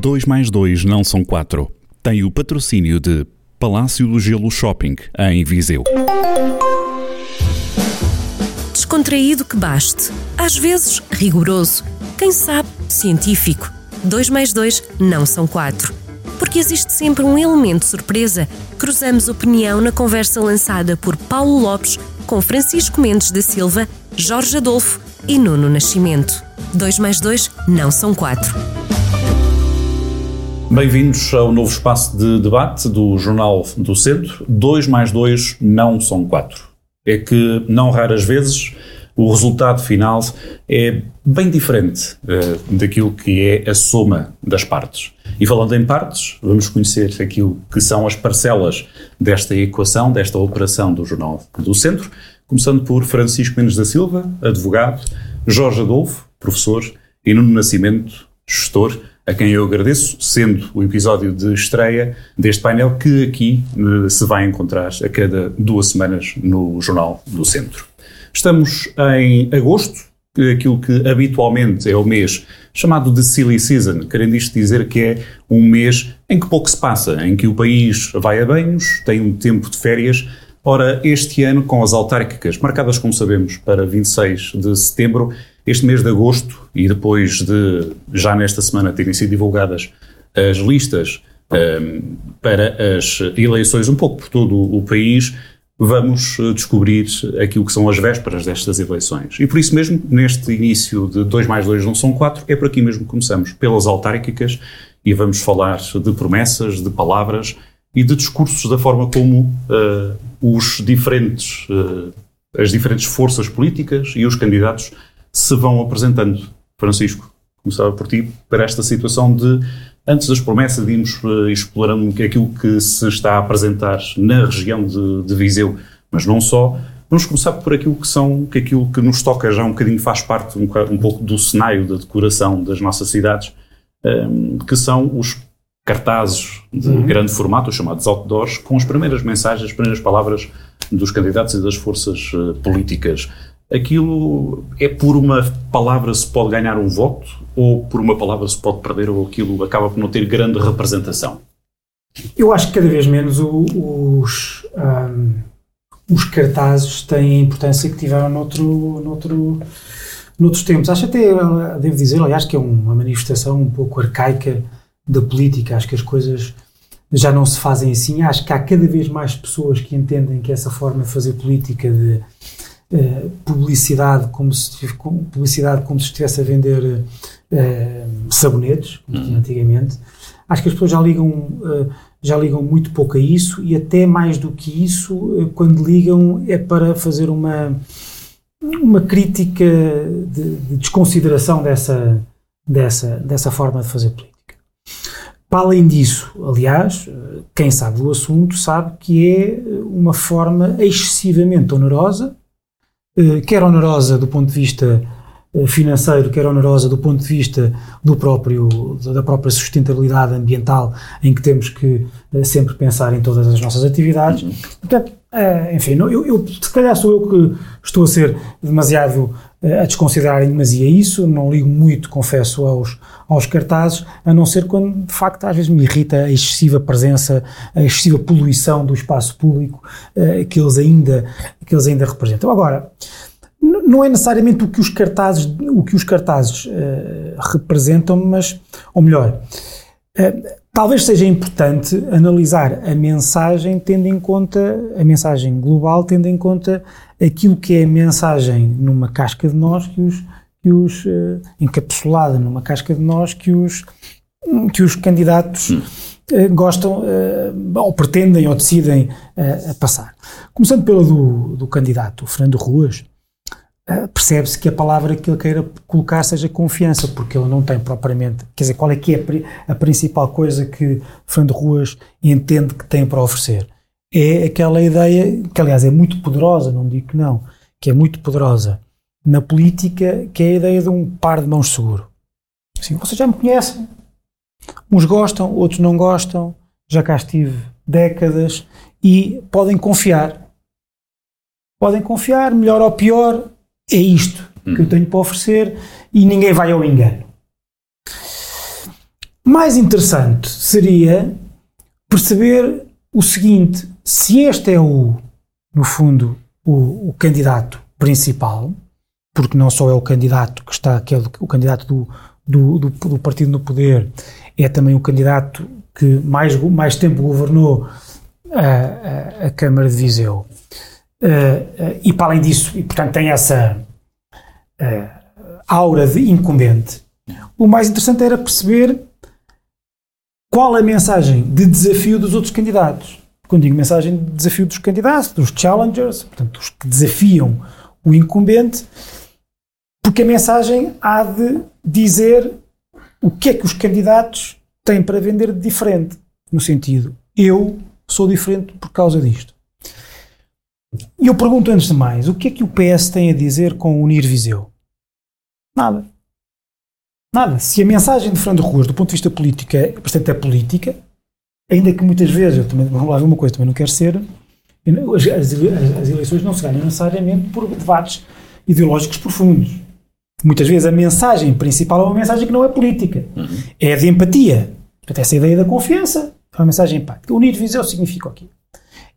2 mais 2 não são 4. Tem o patrocínio de Palácio do Gelo Shopping, em Viseu. Descontraído que baste. Às vezes, rigoroso. Quem sabe, científico. 2 mais 2 não são 4. Porque existe sempre um elemento surpresa. Cruzamos opinião na conversa lançada por Paulo Lopes com Francisco Mendes da Silva, Jorge Adolfo e Nuno Nascimento. 2 mais 2 não são 4. Bem-vindos ao novo espaço de debate do Jornal do Centro. 2 mais 2 não são 4. É que, não raras vezes, o resultado final é bem diferente uh, daquilo que é a soma das partes. E falando em partes, vamos conhecer aquilo que são as parcelas desta equação, desta operação do Jornal do Centro, começando por Francisco Mendes da Silva, advogado, Jorge Adolfo, professor, e Nuno Nascimento, gestor, a quem eu agradeço, sendo o episódio de estreia deste painel que aqui uh, se vai encontrar a cada duas semanas no Jornal do Centro. Estamos em agosto, aquilo que habitualmente é o mês chamado de Silly Season, querendo isto dizer que é um mês em que pouco se passa, em que o país vai a banhos, tem um tempo de férias. Ora, este ano, com as autárquicas marcadas, como sabemos, para 26 de setembro, este mês de agosto, e depois de já nesta semana terem sido divulgadas as listas um, para as eleições um pouco por todo o país, vamos eh, descobrir aquilo que são as vésperas destas eleições. E por isso mesmo, neste início de 2 mais 2 não são 4, é por aqui mesmo que começamos, pelas autárquicas, e vamos falar de promessas, de palavras e de discursos da forma como uh, os diferentes, uh, as diferentes forças políticas e os candidatos se vão apresentando. Francisco, começava por ti, para esta situação de Antes das promessas, irmos uh, explorando aquilo que se está a apresentar na região de, de Viseu, mas não só. Vamos começar por aquilo que são, que aquilo que nos toca já um bocadinho faz parte um, um pouco do cenário da decoração das nossas cidades, um, que são os cartazes de uhum. grande formato, os chamados outdoors, com as primeiras mensagens, as primeiras palavras dos candidatos e das forças uh, políticas aquilo é por uma palavra se pode ganhar um voto ou por uma palavra se pode perder ou aquilo acaba por não ter grande representação? Eu acho que cada vez menos o, os, um, os cartazes têm a importância que tiveram noutro, noutro, noutros tempos. Acho até, devo dizer, aliás, que é uma manifestação um pouco arcaica da política. Acho que as coisas já não se fazem assim. Acho que há cada vez mais pessoas que entendem que essa forma de fazer política de eh, publicidade como se publicidade como se estivesse a vender uh, sabonetes, como uhum. tinha antigamente. Acho que as pessoas já ligam uh, já ligam muito pouco a isso e até mais do que isso, quando ligam é para fazer uma uma crítica de, de desconsideração dessa dessa dessa forma de fazer política. Para além disso, aliás, quem sabe do assunto sabe que é uma forma excessivamente onerosa eh, quer onerosa do ponto de vista eh, financeiro, quer onerosa do ponto de vista do próprio, da própria sustentabilidade ambiental, em que temos que eh, sempre pensar em todas as nossas atividades. Portanto, enfim, eu, eu, se calhar sou eu que estou a ser demasiado a desconsiderar em demasia isso, não ligo muito, confesso, aos, aos cartazes, a não ser quando, de facto, às vezes me irrita a excessiva presença, a excessiva poluição do espaço público que, eles ainda, que eles ainda representam. Agora, não é necessariamente o que os cartazes, o que os cartazes uh, representam, mas, ou melhor, uh, talvez seja importante analisar a mensagem tendo em conta, a mensagem global, tendo em conta aquilo que é a mensagem numa casca de nós que os, que os uh, encapsulada numa casca de nós que os, que os candidatos uh, gostam ou pretendem ou decidem passar. Começando pela do, do candidato Fernando Ruas, percebe-se que a palavra que ele queira colocar seja confiança, porque ele não tem propriamente, quer dizer, qual é que é a, a principal coisa que Fernando Ruas entende que tem para oferecer? é aquela ideia, que aliás é muito poderosa, não digo que não, que é muito poderosa na política, que é a ideia de um par de mãos seguro. Assim, vocês já me conhecem, uns gostam, outros não gostam, já cá estive décadas e podem confiar. Podem confiar, melhor ou pior, é isto que eu tenho para oferecer e ninguém vai ao engano. Mais interessante seria perceber o seguinte: se este é o, no fundo, o, o candidato principal, porque não só é o candidato que está, que é o, o candidato do, do, do, do, partido no poder, é também o candidato que mais, mais tempo governou a, a, a Câmara de Viseu. Uh, e para além disso, e portanto tem essa uh, aura de incumbente, o mais interessante era perceber qual a mensagem de desafio dos outros candidatos. Quando digo mensagem de desafio dos candidatos, dos challengers, portanto, os que desafiam o incumbente, porque a mensagem há de dizer o que é que os candidatos têm para vender de diferente. No sentido, eu sou diferente por causa disto. E eu pergunto antes de mais, o que é que o PS tem a dizer com unir Viseu? Nada. Nada. Se a mensagem de Fernando Ruas, do ponto de vista político, é bastante é política, ainda que muitas vezes, eu também, vamos lá ver uma coisa, também não quero ser, as, as, as eleições não se ganham necessariamente por debates ideológicos profundos. Muitas vezes a mensagem principal é uma mensagem que não é política, uhum. é de empatia. Portanto, essa ideia da confiança é uma mensagem empática. Unir Viseu significa o quê?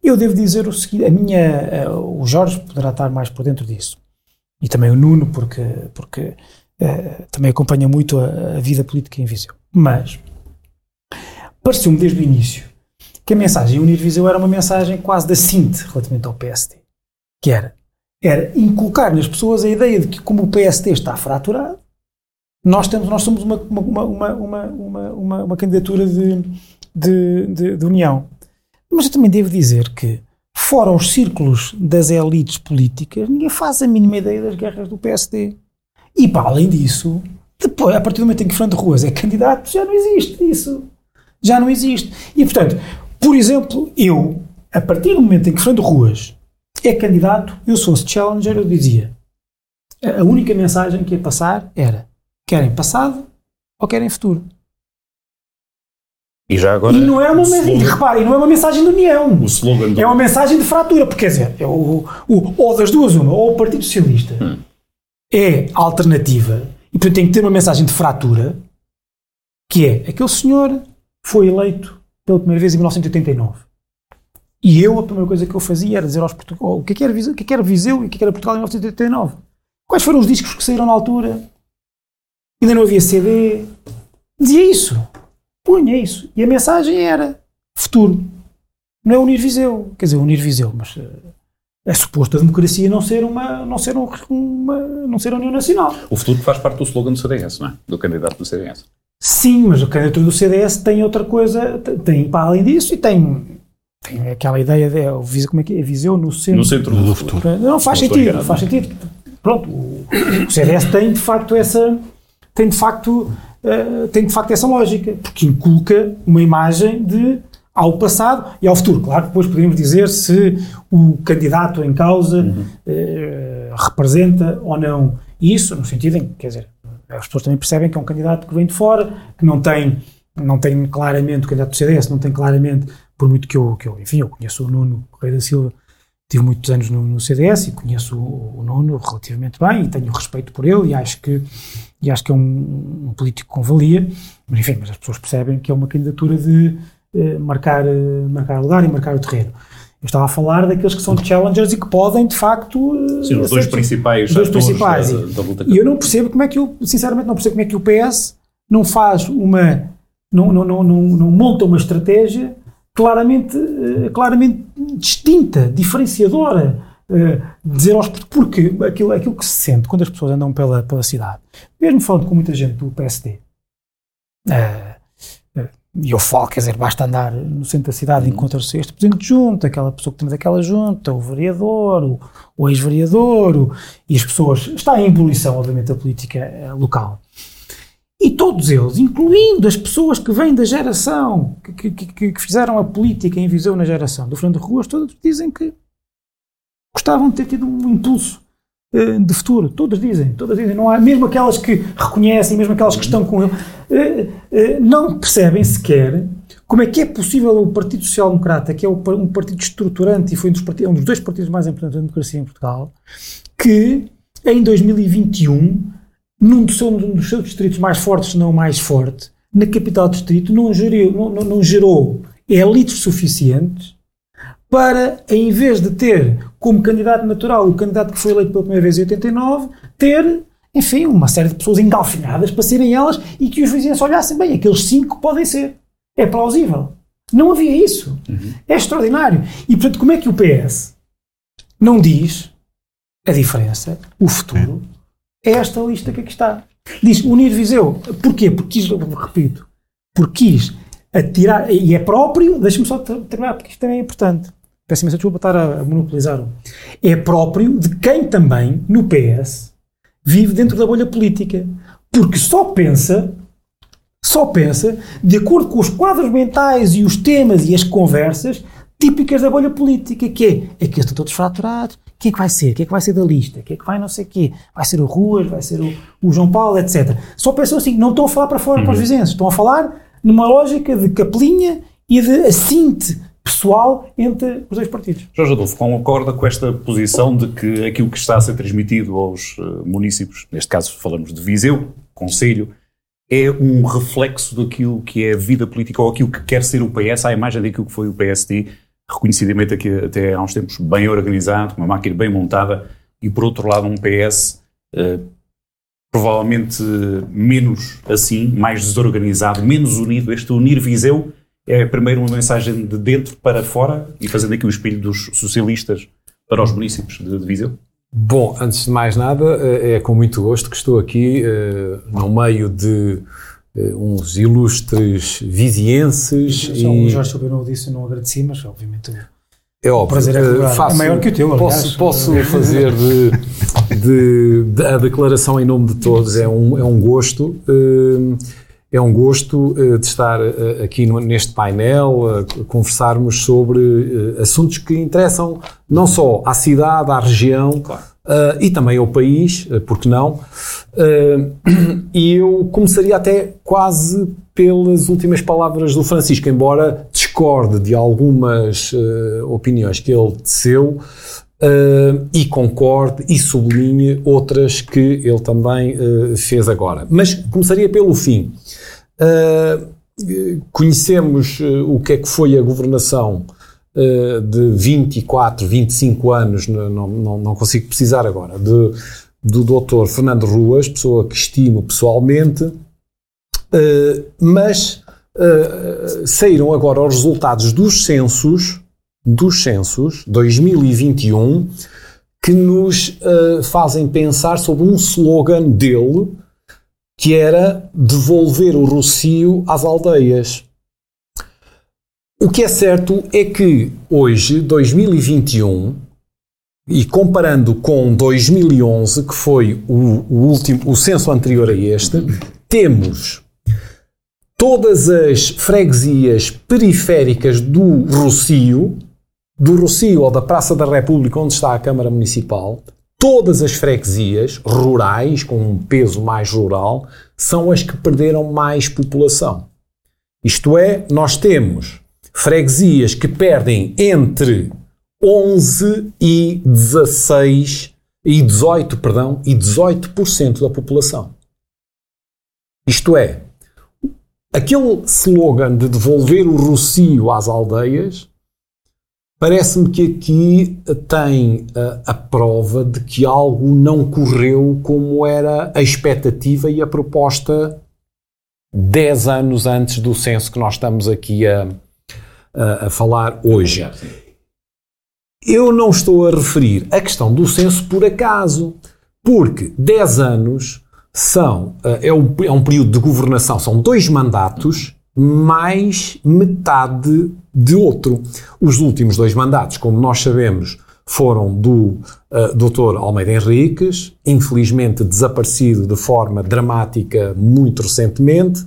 Eu devo dizer o seguinte, a minha, uh, o Jorge poderá estar mais por dentro disso, e também o Nuno, porque, porque uh, também acompanha muito a, a, vida política em Viseu. Mas, pareceu-me desde o início que a mensagem Unir Viseu era uma mensagem quase da síntese relativamente ao PSD, que era era inculcar nas pessoas a ideia de que, como o PST está fraturado, nós, temos, nós somos uma, uma, uma, uma, uma candidatura de, de, de, de, união. Mas eu também devo dizer que, fora os círculos das elites políticas, ninguém faz a mínima ideia das guerras do PSD. E, para além disso, depois, a partir do momento em que Fernando Ruas é candidato, já não existe isso. Já não existe. E, portanto, por exemplo, eu, a partir do momento em que Fernando Ruas é candidato, eu fosse challenger, eu dizia a única mensagem que ia passar era querem passado ou querem futuro. E já agora. E não é uma mensagem, reparem, não é uma mensagem de união. O slogan do... É uma mensagem de fratura, porque quer dizer, é o, o, ou das duas, uma, ou o Partido Socialista hum. é alternativa e portanto tem que ter uma mensagem de fratura, que é aquele senhor foi eleito pela primeira vez em 1989. E eu, a primeira coisa que eu fazia era dizer aos portugueses o que, é que era Viseu, o que, é que era Viseu e o que, é que era Portugal em 1989. Quais foram os discos que saíram na altura? Ainda não havia CD. Dizia isso. Punha isso. E a mensagem era futuro. Não é unir Viseu. Quer dizer, unir Viseu, mas uh, é suposto a democracia não ser uma, não ser um, uma, não ser a União Nacional. O futuro faz parte do slogan do CDS, não é? Do candidato do CDS. Sim, mas o candidato do CDS tem outra coisa, tem para além disso e tem tem aquela ideia de é, como é que é, Viseu no centro, no centro do, futuro. Não, faz não sentido, faz sentido. Pronto, o, o CDS tem de facto essa tem de facto uh, tem de facto essa lógica, porque inculca uma imagem de ao passado e ao futuro. Claro, depois podemos dizer se o candidato em causa uhum. uh, representa ou não isso, no sentido em que, quer dizer, as pessoas também percebem que é um candidato que vem de fora, que não tem, não tem claramente, o candidato do CDS não tem claramente por muito que eu, que eu, enfim, eu conheço o Nuno Correia da Silva, tive muitos anos no, no CDS e conheço o, o, Nuno relativamente bem e tenho respeito por ele e acho que, e acho que é um, um político com valia, mas enfim, mas as pessoas percebem que é uma candidatura de eh, marcar, eh, marcar lugar e marcar o terreno. Eu estava a falar daqueles que são challengers e que podem, de facto. Eh, Sim, os dois principais. Dois principais. Da, da luta e eu não percebo como é que eu, sinceramente, não percebo como é que o PS não faz uma. não, não, não, não, não monta uma estratégia claramente, eh, claramente distinta, diferenciadora. Uh, dizer aos porque aquilo, aquilo que se sente quando as pessoas andam pela, pela cidade, mesmo falando com muita gente do PSD, uh, uh, e eu falo, quer dizer, basta andar no centro da cidade e uhum. encontra-se este presidente de junta, aquela pessoa que tem daquela junta, o vereador, o, o ex-vereador, e as pessoas. Está em ebulição, obviamente, a política local. E todos eles, incluindo as pessoas que vêm da geração, que, que, que fizeram a política em Viseu na geração do Fernando Ruas, todos dizem que gostavam de ter tido um impulso uh, de futuro. Todas dizem, todas dizem. Não há, mesmo aquelas que reconhecem, mesmo aquelas que estão com ele, uh, não percebem sequer como é que é possível o Partido Social Democrata, que é um partido estruturante e foi um dos, partidos, um dos dois partidos mais importantes da democracia em Portugal, que em 2021 num dos, seus, dos seus distritos mais fortes, se não mais forte, na capital do distrito não gerou, não, não, não gerou elites suficientes para, em vez de ter como candidato natural o candidato que foi eleito pela primeira vez em 89, ter, enfim, uma série de pessoas engalfinhadas para serem elas e que os vizinhos olhassem bem, aqueles cinco podem ser. É plausível. Não havia isso. Uhum. É extraordinário. E, portanto, como é que o PS não diz a diferença, o futuro, é esta lista que aqui está. Diz unir Viseu. Porquê? Porque quis, repito, porque quis atirar, e é próprio, deixa-me só terminar, porque isto também é importante. Peço imensa desculpa estar a, monopolizar. É próprio de quem também, no PS, vive dentro da bolha política. Porque só pensa, só pensa, de acordo com os quadros mentais e os temas e as conversas típicas da bolha política, que é, é que estão todos fraturados, que é que vai ser? O que é que vai ser da lista? O que é que vai não sei o quê? Vai ser o Ruas, vai ser o, o João Paulo, etc. Só pensam assim, não estão a falar para fora uhum. para os uhum. vizinhos, estão a falar numa lógica de capelinha e de assinte pessoal entre os dois partidos. Jorge Adolfo, concorda com esta posição de que aquilo que está a ser transmitido aos uh, municípios, neste caso falamos de Viseu, Conselho, é um reflexo daquilo que é a vida política ou aquilo que quer ser o PS, à imagem daquilo que foi o PSD reconhecidamente aqui até há uns tempos bem organizado, uma máquina bem montada, e por outro lado um PS eh, provavelmente menos assim, mais desorganizado, menos unido. Este unir Viseu é primeiro uma mensagem de dentro para fora e fazendo aqui o espelho dos socialistas para os municípios de, de Viseu? Bom, antes de mais nada, eh, é com muito gosto que estou aqui uh, no meio de uh, uns ilustres vizienses. e... O Jorge Soberano disse, eu não agradeci, mas obviamente é óbvio. O prazer é, faço, é maior que o teu, Posso, posso fazer de, de, de, a declaração em nome de todos, é um, é um gosto. Uh, é um gosto de estar aqui neste painel, a conversarmos sobre assuntos que interessam não só à cidade, à região, claro uh, e também ao país, uh, porque não? Uh, e eu começaria até quase pelas últimas palavras do Francisco, embora discorde de algumas opiniões que ele teceu, e concorde e sublinhe outras que ele também fez agora. Mas começaria pelo fim. Conhecemos o que é que foi a governação uh, de 24, 25 anos, não, não, não consigo precisar agora, de, do Dr. Fernando Ruas, pessoa que estimo pessoalmente, mas saíram agora os resultados dos censos, dos censos 2021, que nos fazem pensar sobre um slogan dele, que era devolver o Rocio às aldeias. O que é certo é que hoje, 2021, e comparando com 2011, que foi o, o último, o censo anterior a este, temos todas as freguesias periféricas do Rocio, do Rocio ou da Praça da República, onde está a Câmara Municipal, todas as freguesias rurais, com um peso mais rural, são as que perderam mais população. Isto é, nós temos freguesias que perdem entre 11 e 16 e 18, perdão, e 18% da população. Isto é, aquele slogan de devolver o rocio às aldeias, parece-me que aqui tem a, a, prova de que algo não correu como era a expectativa e a proposta 10 anos antes do censo que nós estamos aqui a, a, a falar hoje. Eu não estou a referir a questão do censo por acaso, porque 10 anos são, eh, é um, é um período de governação, são dois mandatos mais metade de outro. Os últimos dois mandatos, como nós sabemos, foram do uh, eh, Dr. Almeida Henriques, infelizmente desaparecido de forma dramática muito recentemente,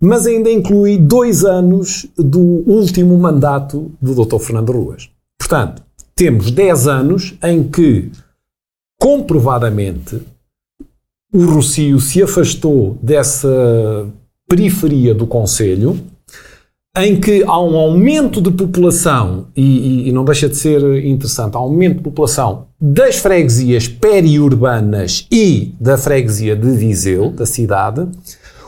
mas ainda inclui dois anos do último mandato do Dr. Fernando Ruas. Portanto, temos 10 anos em que, comprovadamente, o Rocio se afastou dessa periferia do Conselho, em que há um aumento de população, e, e, e, não deixa de ser interessante, há um aumento de população das freguesias periurbanas e da freguesia de Viseu, da cidade,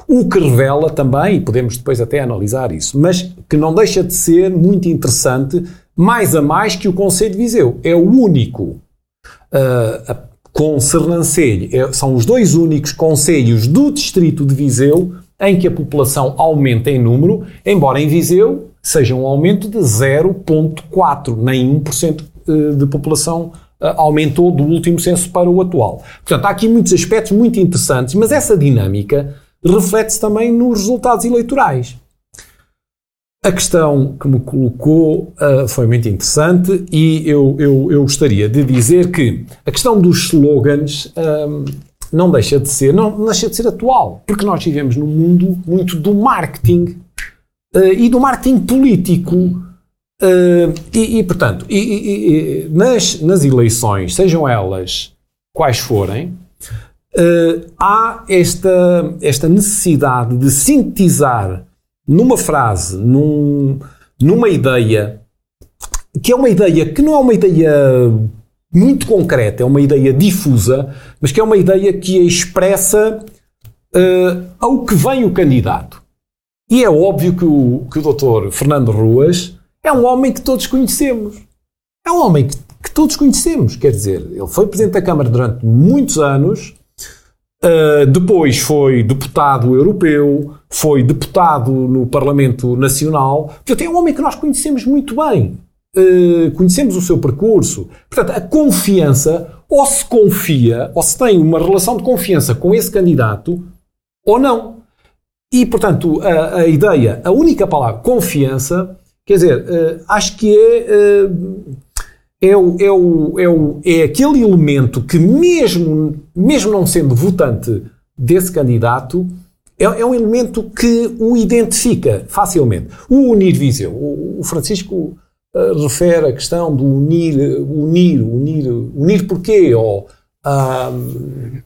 O que revela também, e podemos depois até analisar isso, mas que não deixa de ser muito interessante, mais a mais que o Conselho de Viseu. É o único uh, com Sernancelho, é, são os dois únicos conselhos do distrito de Viseu em que a população aumenta em número, embora em Viseu seja um aumento de 0,4, nem 1% eh, de população eh, aumentou do último censo para o atual. Portanto, há aqui muitos aspectos muito interessantes, mas essa dinâmica reflete-se também nos resultados eleitorais. A questão que me colocou uh, foi muito interessante e eu, eu, eu, gostaria de dizer que a questão dos slogans não deixa de ser, não, não deixa de ser atual, porque nós vivemos num mundo muito do marketing uh, e do marketing político. Uh, e, e, portanto, e, e, nas, nas eleições, sejam elas quais forem, uh, há esta, esta necessidade de sintetizar numa frase, num, numa ideia, que é uma ideia que não é uma ideia muito concreta, é uma ideia difusa, mas que é uma ideia que expressa uh, ao que vem o candidato. E é óbvio que o, que o doutor Fernando Ruas é um homem que todos conhecemos. É um homem que, que todos conhecemos. Quer dizer, ele foi Presidente da Câmara durante muitos anos, uh, depois foi deputado europeu, foi deputado no Parlamento Nacional. Portanto, é um homem que nós conhecemos muito bem. Uh, conhecemos o seu percurso. Portanto, a confiança, ou se confia, ou se tem uma relação de confiança com esse candidato, ou não. E, portanto, a, a ideia, a única palavra, confiança, quer dizer, uh, acho que é, uh, é, o, é, o, é, o, é aquele elemento que, mesmo, mesmo não sendo votante desse candidato, é, é um elemento que o identifica facilmente. O Unir Viseu, o, o Francisco uh, refere a questão do unir, unir, unir, unir porquê? Ou Uh,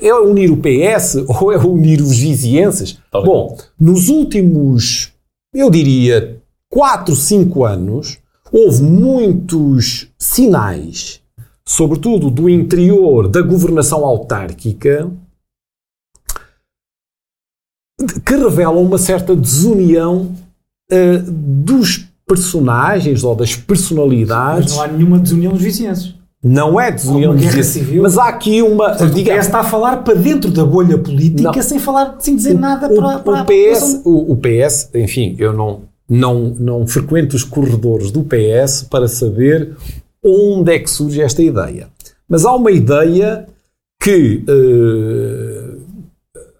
é unir o PS ou é unir os vizienses? Bom, nos últimos, eu diria, 4, 5 anos, houve muitos sinais, sobretudo do interior da governação autárquica, que revelam uma certa desunião uh, dos personagens ou das personalidades. Mas não há nenhuma desunião dos vizinhenses. Não é desunião de guerra civil. Mas há aqui uma. Portanto, diga, o PS está a falar para dentro da bolha política não. sem falar, sem dizer o, nada o, para, para o PS, o, o, PS, enfim, eu não, não, não frequento os corredores do PS para saber onde é que surge esta ideia. Mas há uma ideia que uh,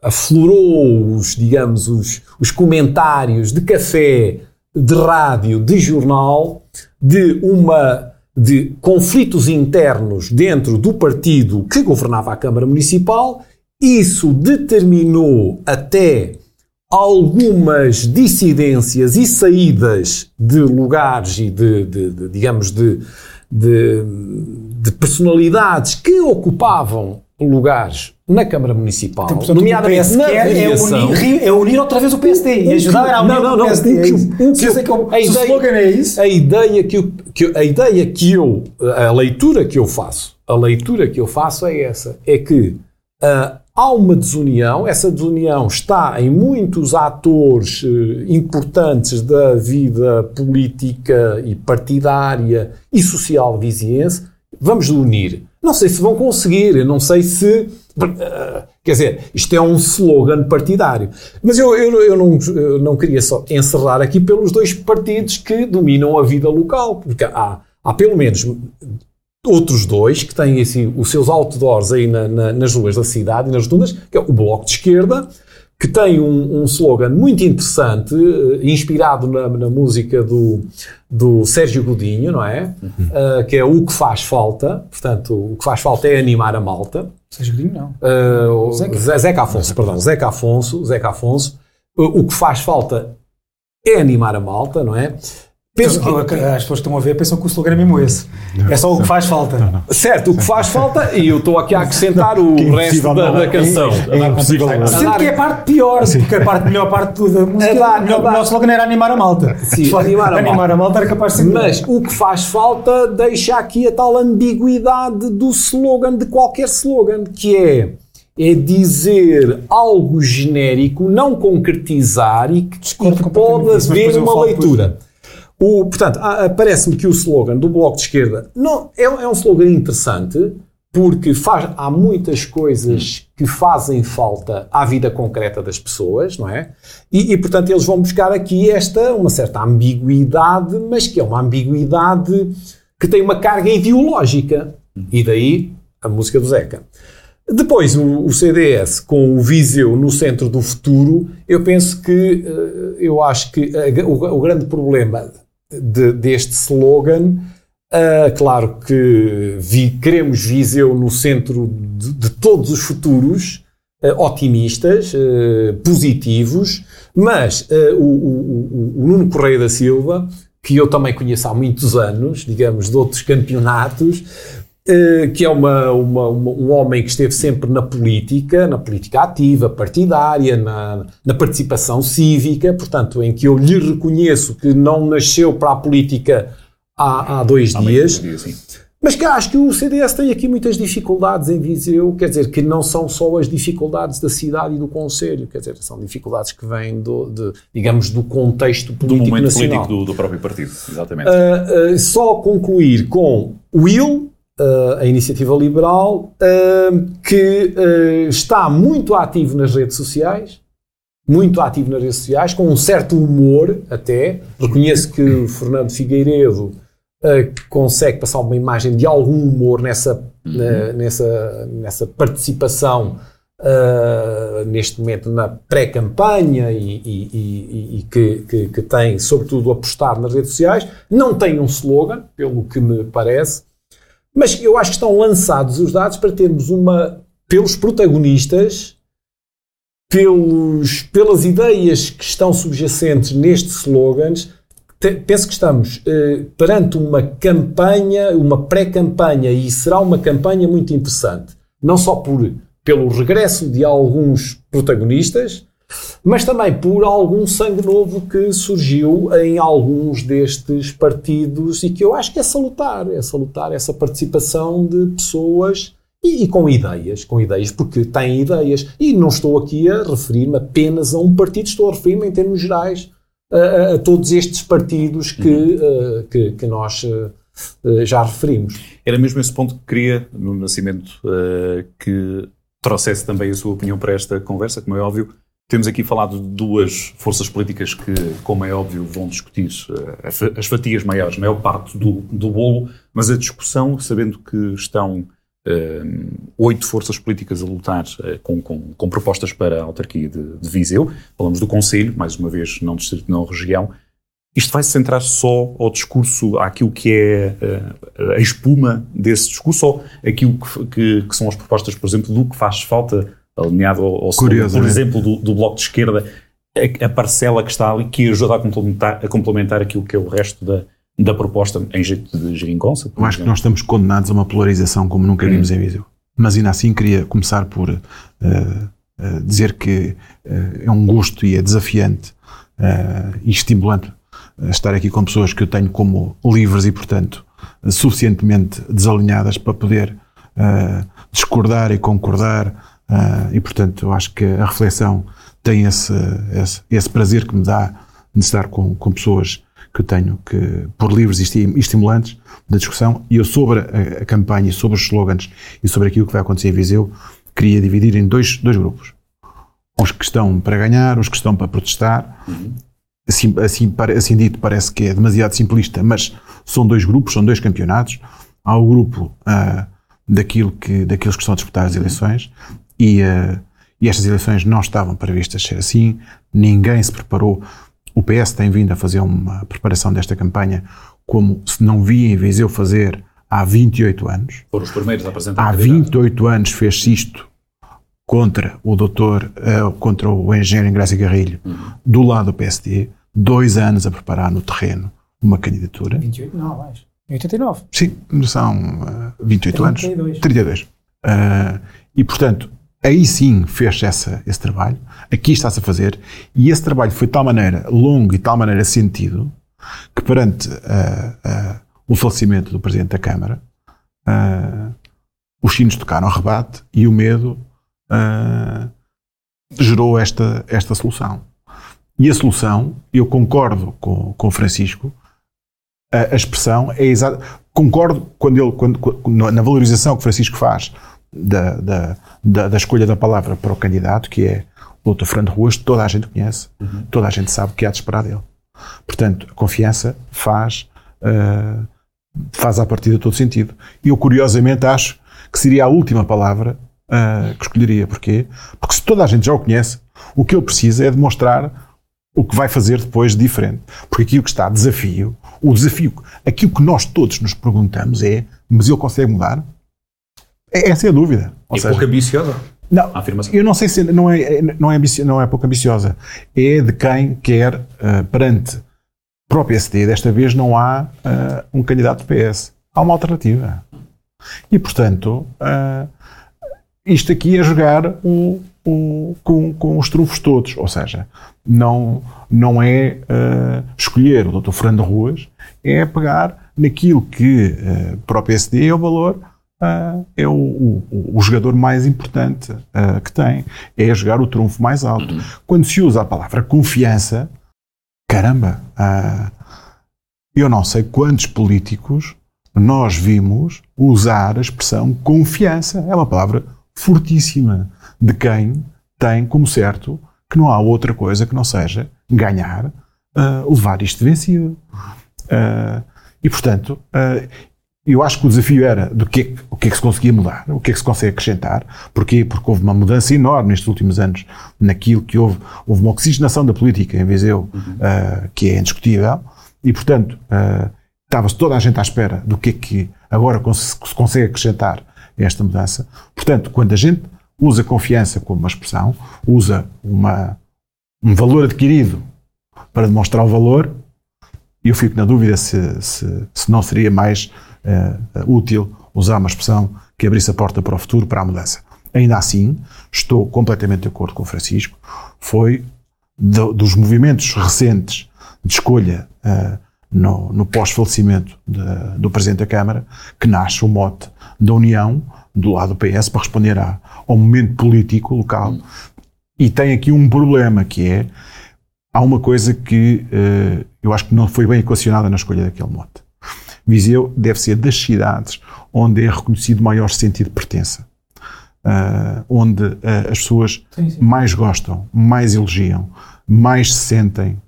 aflorou os, digamos, os, os comentários de café, de rádio, de jornal, de uma de conflitos internos dentro do partido que governava a Câmara Municipal. Isso determinou até algumas dissidências e saídas de lugares e de, de, de digamos, de, de, personalidades que ocupavam lugares na Câmara Municipal, então, portanto, nomeadamente na é, é, unir, é unir outra vez o PSD e ajudar a unir não, não, não, o PSD. O que, o que, é a, ideia, é isso? A ideia que, eu, que a ideia que eu, a leitura que eu faço, a leitura que eu faço é essa, é que uh, há uma desunião, essa desunião está em muitos atores uh, importantes da vida política e partidária e social viziense, vamos unir. Não sei se vão conseguir, não sei se Quer dizer, isto é um slogan partidário. Mas eu, eu, eu, não, eu não queria só encerrar aqui pelos dois partidos que dominam a vida local, porque há, há pelo menos outros dois que têm assim, os seus outdoors aí na, na, nas ruas da cidade e nas dunas, que é o Bloco de Esquerda, que tem um, um slogan muito interessante, uh, inspirado na, na, música do, do Sérgio Godinho, não é? Uhum. Uh, que é O que faz falta. Portanto, o que faz falta é animar a malta. Sérgio Godinho, não. Uh, Zeca. Zeca Afonso, perdão. Zeca Afonso. Zeca Afonso. o que faz falta é animar a malta, não é? Penso que... As pessoas que estão a ver pensam que o slogan é mesmo esse. É só o que faz falta. Não, não. Certo, o que faz falta, e eu estou aqui a acrescentar o é resto da, da, canção. É, é impossível. Sendo que é a parte pior, Sim. porque a parte melhor parte da música. É lá, o nosso slogan era animar a malta. Sim, animar, a, animar malta. a malta era capaz de ser. Mas o que faz falta deixa aqui a tal ambiguidade do slogan, de qualquer slogan, que é é dizer algo genérico, não concretizar e que, e que pode haver uma leitura. O, portanto, parece-me que o slogan do Bloco de Esquerda não, é, é um slogan interessante, porque faz, há muitas coisas que fazem falta à vida concreta das pessoas, não é? E, e, portanto, eles vão buscar aqui esta, uma certa ambiguidade, mas que é uma ambiguidade que tem uma carga ideológica. E daí a música do Zeca. Depois, o, o, CDS com o Viseu no centro do futuro, eu penso que, eh, eu acho que o, o grande problema de, deste slogan. Uh, claro que vi, queremos Viseu no centro de, de todos os futuros, uh, otimistas, uh, positivos, mas o, o, o, Nuno Correia da Silva, que eu também conheço há muitos anos, digamos, de outros campeonatos, que é uma, uma, um homem que esteve sempre na política, na política ativa, partidária, na, na participação cívica, portanto, em que eu lhe reconheço que não nasceu para a política há, há dois há dias. dias mas que acho que o CDS tem aqui muitas dificuldades em Viseu, quer dizer, que não são só as dificuldades da cidade e do Conselho, quer dizer, são dificuldades que vêm, do, de, digamos, do contexto político do momento nacional. político do, do, próprio partido, exatamente. Uh, uh, só concluir com Will, uh, a iniciativa liberal, que está muito ativo nas redes sociais, muito ativo nas redes sociais, com um certo humor até. Reconheço que o Fernando Figueiredo uh, consegue passar uma imagem de algum humor nessa, uhum. nessa, nessa participação uh, neste momento na pré-campanha e, e, e, e que, que, que, tem, sobretudo, apostar nas redes sociais. Não tem um slogan, pelo que me parece, mas eu acho que estão lançados os dados para termos uma, pelos protagonistas, pelos, pelas ideias que estão subjacentes nestes slogans, penso que estamos eh, perante uma campanha, uma pré-campanha, e será uma campanha muito interessante. Não só por, pelo regresso de alguns protagonistas, mas também por algum sangue novo que surgiu em alguns destes partidos e que eu acho que é salutar, é salutar essa participação de pessoas e, e, com ideias, com ideias, porque têm ideias. E não estou aqui a referir-me apenas a um partido, estou a referir-me em termos gerais a, a, todos estes partidos que, uhum. uh, que, que, nós uh, já referimos. Era mesmo esse ponto que queria, no Nascimento, uh, que trouxesse também a sua opinião para esta conversa, como é óbvio. Temos aqui falado de duas forças políticas que, como é óbvio, vão discutir as fatias maiores, a maior parte do, do bolo, mas a discussão, sabendo que estão oito forças políticas a lutar uh, com, com, com, propostas para a autarquia de, de, Viseu. Falamos do Conselho, mais uma vez, não distrito, não região. Isto vai se centrar só ao discurso, àquilo que é uh, a espuma desse discurso, ou aquilo que, que, que, são as propostas, por exemplo, do que faz falta, alinhado ao, ao Curioso, por exemplo, do, do, Bloco de Esquerda, a, a, parcela que está ali, que ajuda a complementar, a complementar aquilo que é o resto da, da proposta em jeito de geringonça. Eu acho que nós estamos condenados a uma polarização como nunca vimos hum. em Viseu. Mas ainda assim queria começar por uh, uh, dizer que uh, é um gosto e é desafiante e estimulante estar aqui com pessoas que eu tenho como livres e, portanto, suficientemente desalinhadas para poder discordar e concordar. E, portanto, eu acho que a reflexão tem esse, esse, esse prazer que me dá de estar com, com pessoas que tenho que, por livres e estimulantes da discussão, e eu sobre a, a campanha, sobre os slogans e sobre aquilo que vai acontecer em Viseu, queria dividir em dois, dois grupos. Os que estão para ganhar, os que estão para protestar. Uhum. Assim, assim, assim dito, parece que é demasiado simplista, mas são dois grupos, são dois campeonatos. Há o grupo uh, daquilo que, daqueles que estão a disputar as eleições e, uh, e estas eleições não estavam previstas ser assim, ninguém se preparou o PS tem vindo a fazer uma preparação desta campanha como se não via em Viseu fazer há 28 anos. Foram os primeiros a apresentar. Há 28 anos fez-se isto contra o doutor, uh, contra o engenheiro Ingrácia Garrilho, uhum. do lado do PSD, dois anos a preparar no terreno uma candidatura. 28, não, mais. 89. Sim, são uh, 28 32. anos. 32. Uh, e, portanto, Aí sim fez essa, esse trabalho, aqui está-se a fazer, e esse trabalho foi de tal maneira longo e de tal maneira sentido que perante uh, uh, o falecimento do Presidente da Câmara, uh, os sinos tocaram rebate e o medo gerou esta, esta solução. E a solução, eu concordo com, com Francisco, a, a expressão é exata. Concordo quando ele, quando, na valorização que Francisco faz da, da, da, da, escolha da palavra para o candidato, que é Dr. Fernando Ruas, toda a gente conhece, uhum. toda a gente sabe o que há de esperar dele. Portanto, a confiança faz, uh, faz a partida todo sentido. E eu, curiosamente, acho que seria a última palavra uh, que escolheria. Porquê? Porque se toda a gente já o conhece, o que ele precisa é demonstrar o que vai fazer depois de diferente. Porque aquilo que está desafio, o desafio, aquilo que nós todos nos perguntamos é, mas ele consegue mudar? É, essa é a dúvida. Ou e seja, pouco ambiciosa. Não, eu não sei se não é, não é, ambicio, não é pouco ambiciosa. É de quem quer, uh, perante o próprio PSD, desta vez não há uh, um candidato PS. Há uma alternativa. E, portanto, uh, isto aqui é jogar o, o, com, com os trunfos todos. Ou seja, não, não é uh, escolher o Dr. Fernando Ruas, é pegar naquilo que para o PSD é o valor, uh, é o, o, o, jogador mais importante uh, que tem, é jogar o trunfo mais alto. Uhum. Quando se usa a palavra confiança, caramba, eu não sei quantos políticos nós vimos usar a expressão confiança. É uma palavra fortíssima de quem tem como certo que não há outra coisa que não seja ganhar, uh, levar isto vencido. Uh, e, portanto, uh, eu acho que o desafio era do que, é, o que é que se conseguia mudar, o que é que se consegue acrescentar. Porquê? Porque houve uma mudança enorme nestes últimos anos naquilo que houve. Houve uma oxigenação da política em Viseu, uhum. que é indiscutível. E, portanto, estava-se toda a gente à espera do que é que agora se consegue acrescentar esta mudança. Portanto, quando a gente usa confiança como uma expressão, usa uma, um valor adquirido para demonstrar o valor, eu fico na dúvida se, se, se não seria mais uh, útil usar uma expressão que abrisse a porta para o futuro, para a mudança. Ainda assim, estou completamente de acordo com o Francisco, foi do, dos movimentos recentes de escolha uh, no, no pós-falecimento do Presidente da Câmara que nasce o mote da União do lado do PS para responder à, ao momento político local. E tem aqui um problema que é há uma coisa que uh, eu acho que não foi bem equacionada na escolha daquele mote. Viseu deve ser das cidades onde é reconhecido maior sentido de pertença. Uh, onde uh, as pessoas sim, sim. mais gostam, mais elogiam, mais se sentem,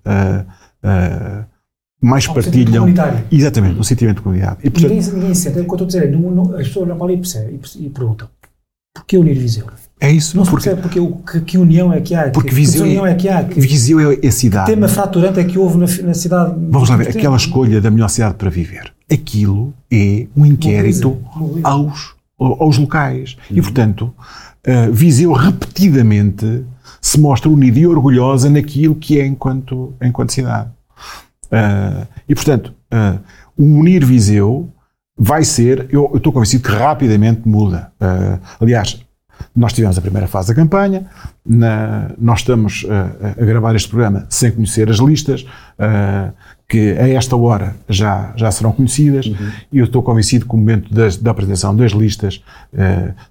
mais oh, partilham. Exatamente, o sentimento de comunidade. E, portanto, ninguém, ninguém sente, é o que eu estou a dizer, não, não, as pessoas não e percebem e, e perguntam porquê unir Viseu? É isso. Não se porque, percebe porque, que, que, união é que há. Porque que, Viseu, que união é que há. Que, Viseu é a cidade. Que tema fraturante é que houve na, na cidade. Vamos lá ver, aquela escolha da melhor cidade para viver. Aquilo é um inquérito aos, aos locais. Uhum. E, portanto, uh, Viseu repetidamente se mostra unida e orgulhosa naquilo que é enquanto, enquanto cidade. Uh, e, portanto, uh, unir Viseu vai ser, eu, eu estou convencido que rapidamente muda. Uh, aliás, nós tivemos a primeira fase da campanha, na, nós estamos a, a, gravar este programa sem conhecer as listas, que a esta hora já, já serão conhecidas, uhum. e eu estou convencido que o momento das, da apresentação das listas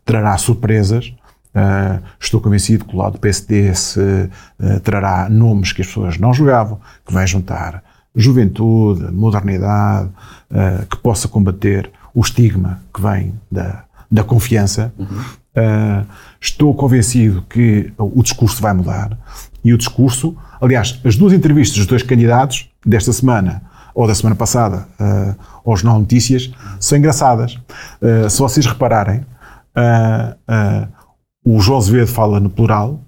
trará surpresas. Uh, estou convencido que o lado do PSD se, uh, trará nomes que as pessoas não jogavam, que vai juntar juventude, modernidade, uh, que possa combater o estigma que vem da, da confiança. Uhum. Uh, estou convencido que o discurso vai mudar e o discurso, aliás, as duas entrevistas dos dois candidatos desta semana ou da semana passada uh, ao Jornal Notícias são engraçadas. Uh, se vocês repararem, o João Azevedo fala no plural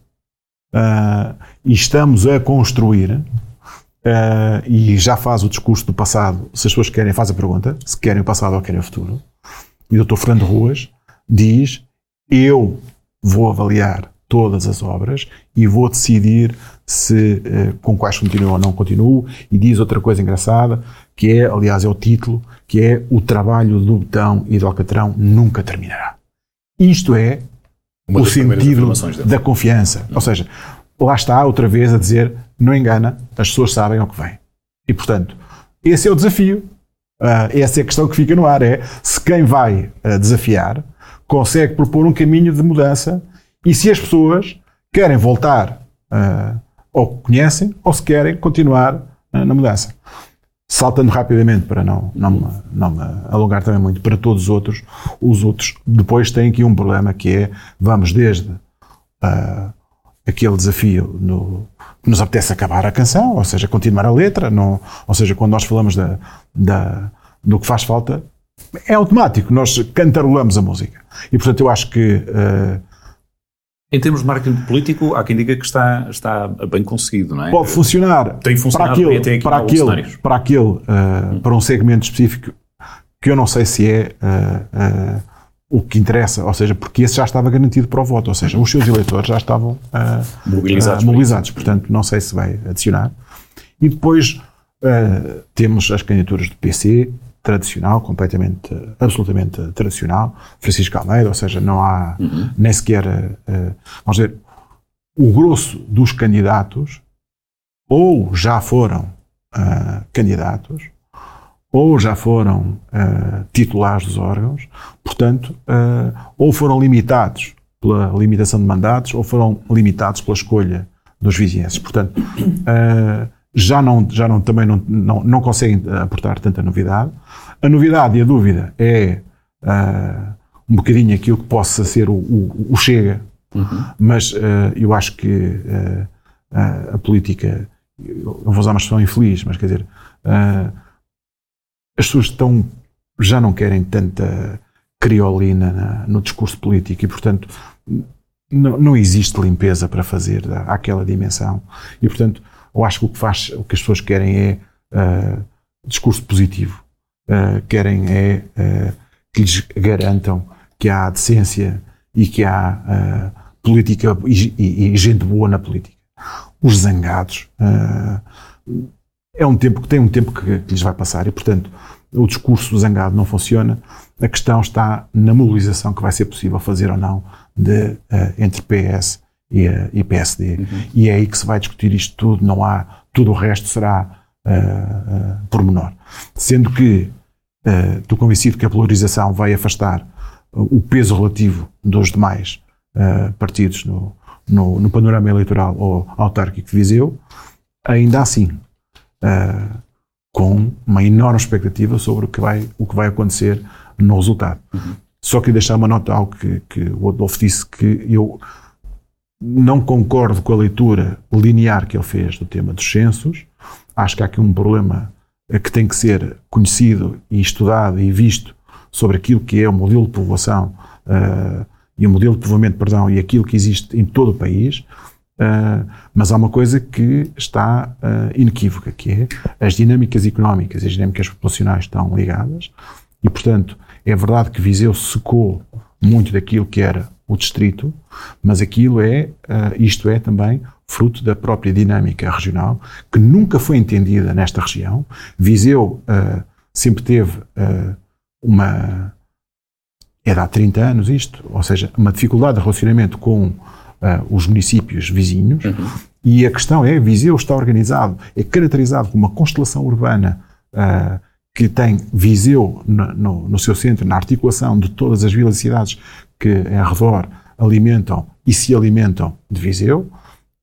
e estamos a construir e já faz o discurso do passado. Se as pessoas querem, faz a pergunta se querem o passado ou querem o futuro. E o Dr. Fernando Ruas diz: Eu vou avaliar todas as obras e vou decidir se uh, com quais continuo ou não continuo. E diz outra coisa engraçada, que é, aliás, é o título, que é o trabalho do Betão e do Alcatrão nunca terminará. Isto é Uma o sentido da confiança. Ou seja, lá está outra vez a dizer não engana, as pessoas sabem ao que vem. E, portanto, esse é o desafio. Uh, essa é a questão que fica no ar: é se quem vai uh, desafiar consegue propor um caminho de mudança e se as pessoas querem voltar uh, ou conhecem ou se querem continuar uh, na mudança. Saltando rapidamente para não, não, não me alongar também muito para todos os outros, os outros depois têm aqui um problema que é, vamos desde uh, aquele desafio no, que nos apetece acabar a canção, ou seja, continuar a letra, não, ou seja, quando nós falamos da, da, do que faz falta, é automático, nós cantarolamos a música. E portanto eu acho que uh, em termos de marketing político, há quem diga que está, está bem conseguido, não é? Pode funcionar. Tem funcionado para aquele, para aquele, para, aquele uh, hum. para um segmento específico que eu não sei se é uh, o que interessa, ou seja, porque esse já estava garantido para o voto, ou seja, os seus eleitores já estavam mobilizados, mobilizados portanto não sei se vai adicionar. E depois temos as candidaturas do PC, tradicional, completamente, absolutamente tradicional, Francisco Almeida, ou seja, não há uhum. nem sequer, uh, vamos dizer, o grosso dos candidatos ou já foram uh, candidatos ou já foram uh, titulares dos órgãos, portanto, ou foram limitados pela limitação de mandatos ou foram limitados pela escolha dos vizinhenses. Portanto, já não, já não, também não, não, não conseguem aportar tanta novidade. A novidade e a dúvida é uh, um bocadinho aquilo que possa ser o, o, o Chega, uhum. mas uh, eu acho que uh, a política, eu vou usar uma expressão infeliz, mas quer dizer, as pessoas estão, já não querem tanta criolina na, no discurso político e, portanto, não, não existe limpeza para fazer àquela dimensão. E, portanto, eu acho que o que faz, o que as pessoas querem é discurso positivo uh, querem é uh, que lhes garantam que há decência e que há uh, política e, e, e, gente boa na política. Os zangados é um tempo que tem um tempo que, que lhes vai passar e, portanto, o discurso zangado não funciona. A questão está na mobilização que vai ser possível fazer ou não de, uh, entre PS e, uh, e PSD. Uhum. E é aí que se vai discutir isto tudo. Não há. Tudo o resto será uh, pormenor. Sendo que uh, estou convencido que a polarização vai afastar o peso relativo dos demais uh, partidos no, no, no, panorama eleitoral ou autárquico de Viseu, ainda assim, uh, com uma enorme expectativa sobre o que vai, o que vai acontecer no resultado. Uhum. Só queria deixar uma nota ao que, que o Adolfo disse, que eu não concordo com a leitura linear que ele fez do tema dos censos, acho que há aqui um problema eh, que tem que ser conhecido e estudado e visto sobre aquilo que é o modelo de povoação uh, e o modelo de povoamento, perdão, e aquilo que existe em todo o país, uh, mas há uma coisa que está uh, inequívoca, que é as dinâmicas económicas e as dinâmicas populacionais estão ligadas e, portanto, é verdade que Viseu secou muito daquilo que era o distrito, mas aquilo é, isto é também fruto da própria dinâmica regional, que nunca foi entendida nesta região. Viseu uh, sempre teve uh, uma. É de há 30 anos isto, ou seja, uma dificuldade de relacionamento com uh, os municípios vizinhos. Uhum. E a questão é: Viseu está organizado, é caracterizado como uma constelação urbana que tem Viseu no, no, no, seu centro, na articulação de todas as vilas e cidades que em redor alimentam e se alimentam de Viseu.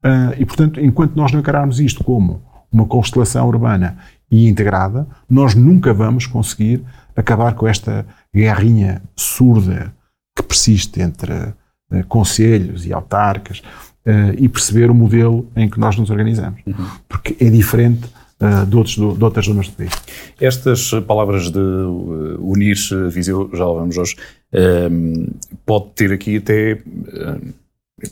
Uh, e, portanto, enquanto nós não encararmos isto como uma constelação urbana e integrada, nós nunca vamos conseguir acabar com esta guerrinha surda que persiste entre uh, conselhos e autarcas uh, e perceber o modelo em que nós nos organizamos. Uhum. Porque é diferente uh, de, outros, de, outras zonas do país. Estas palavras de unir Viseu, já lá vamos hoje, pode ter aqui até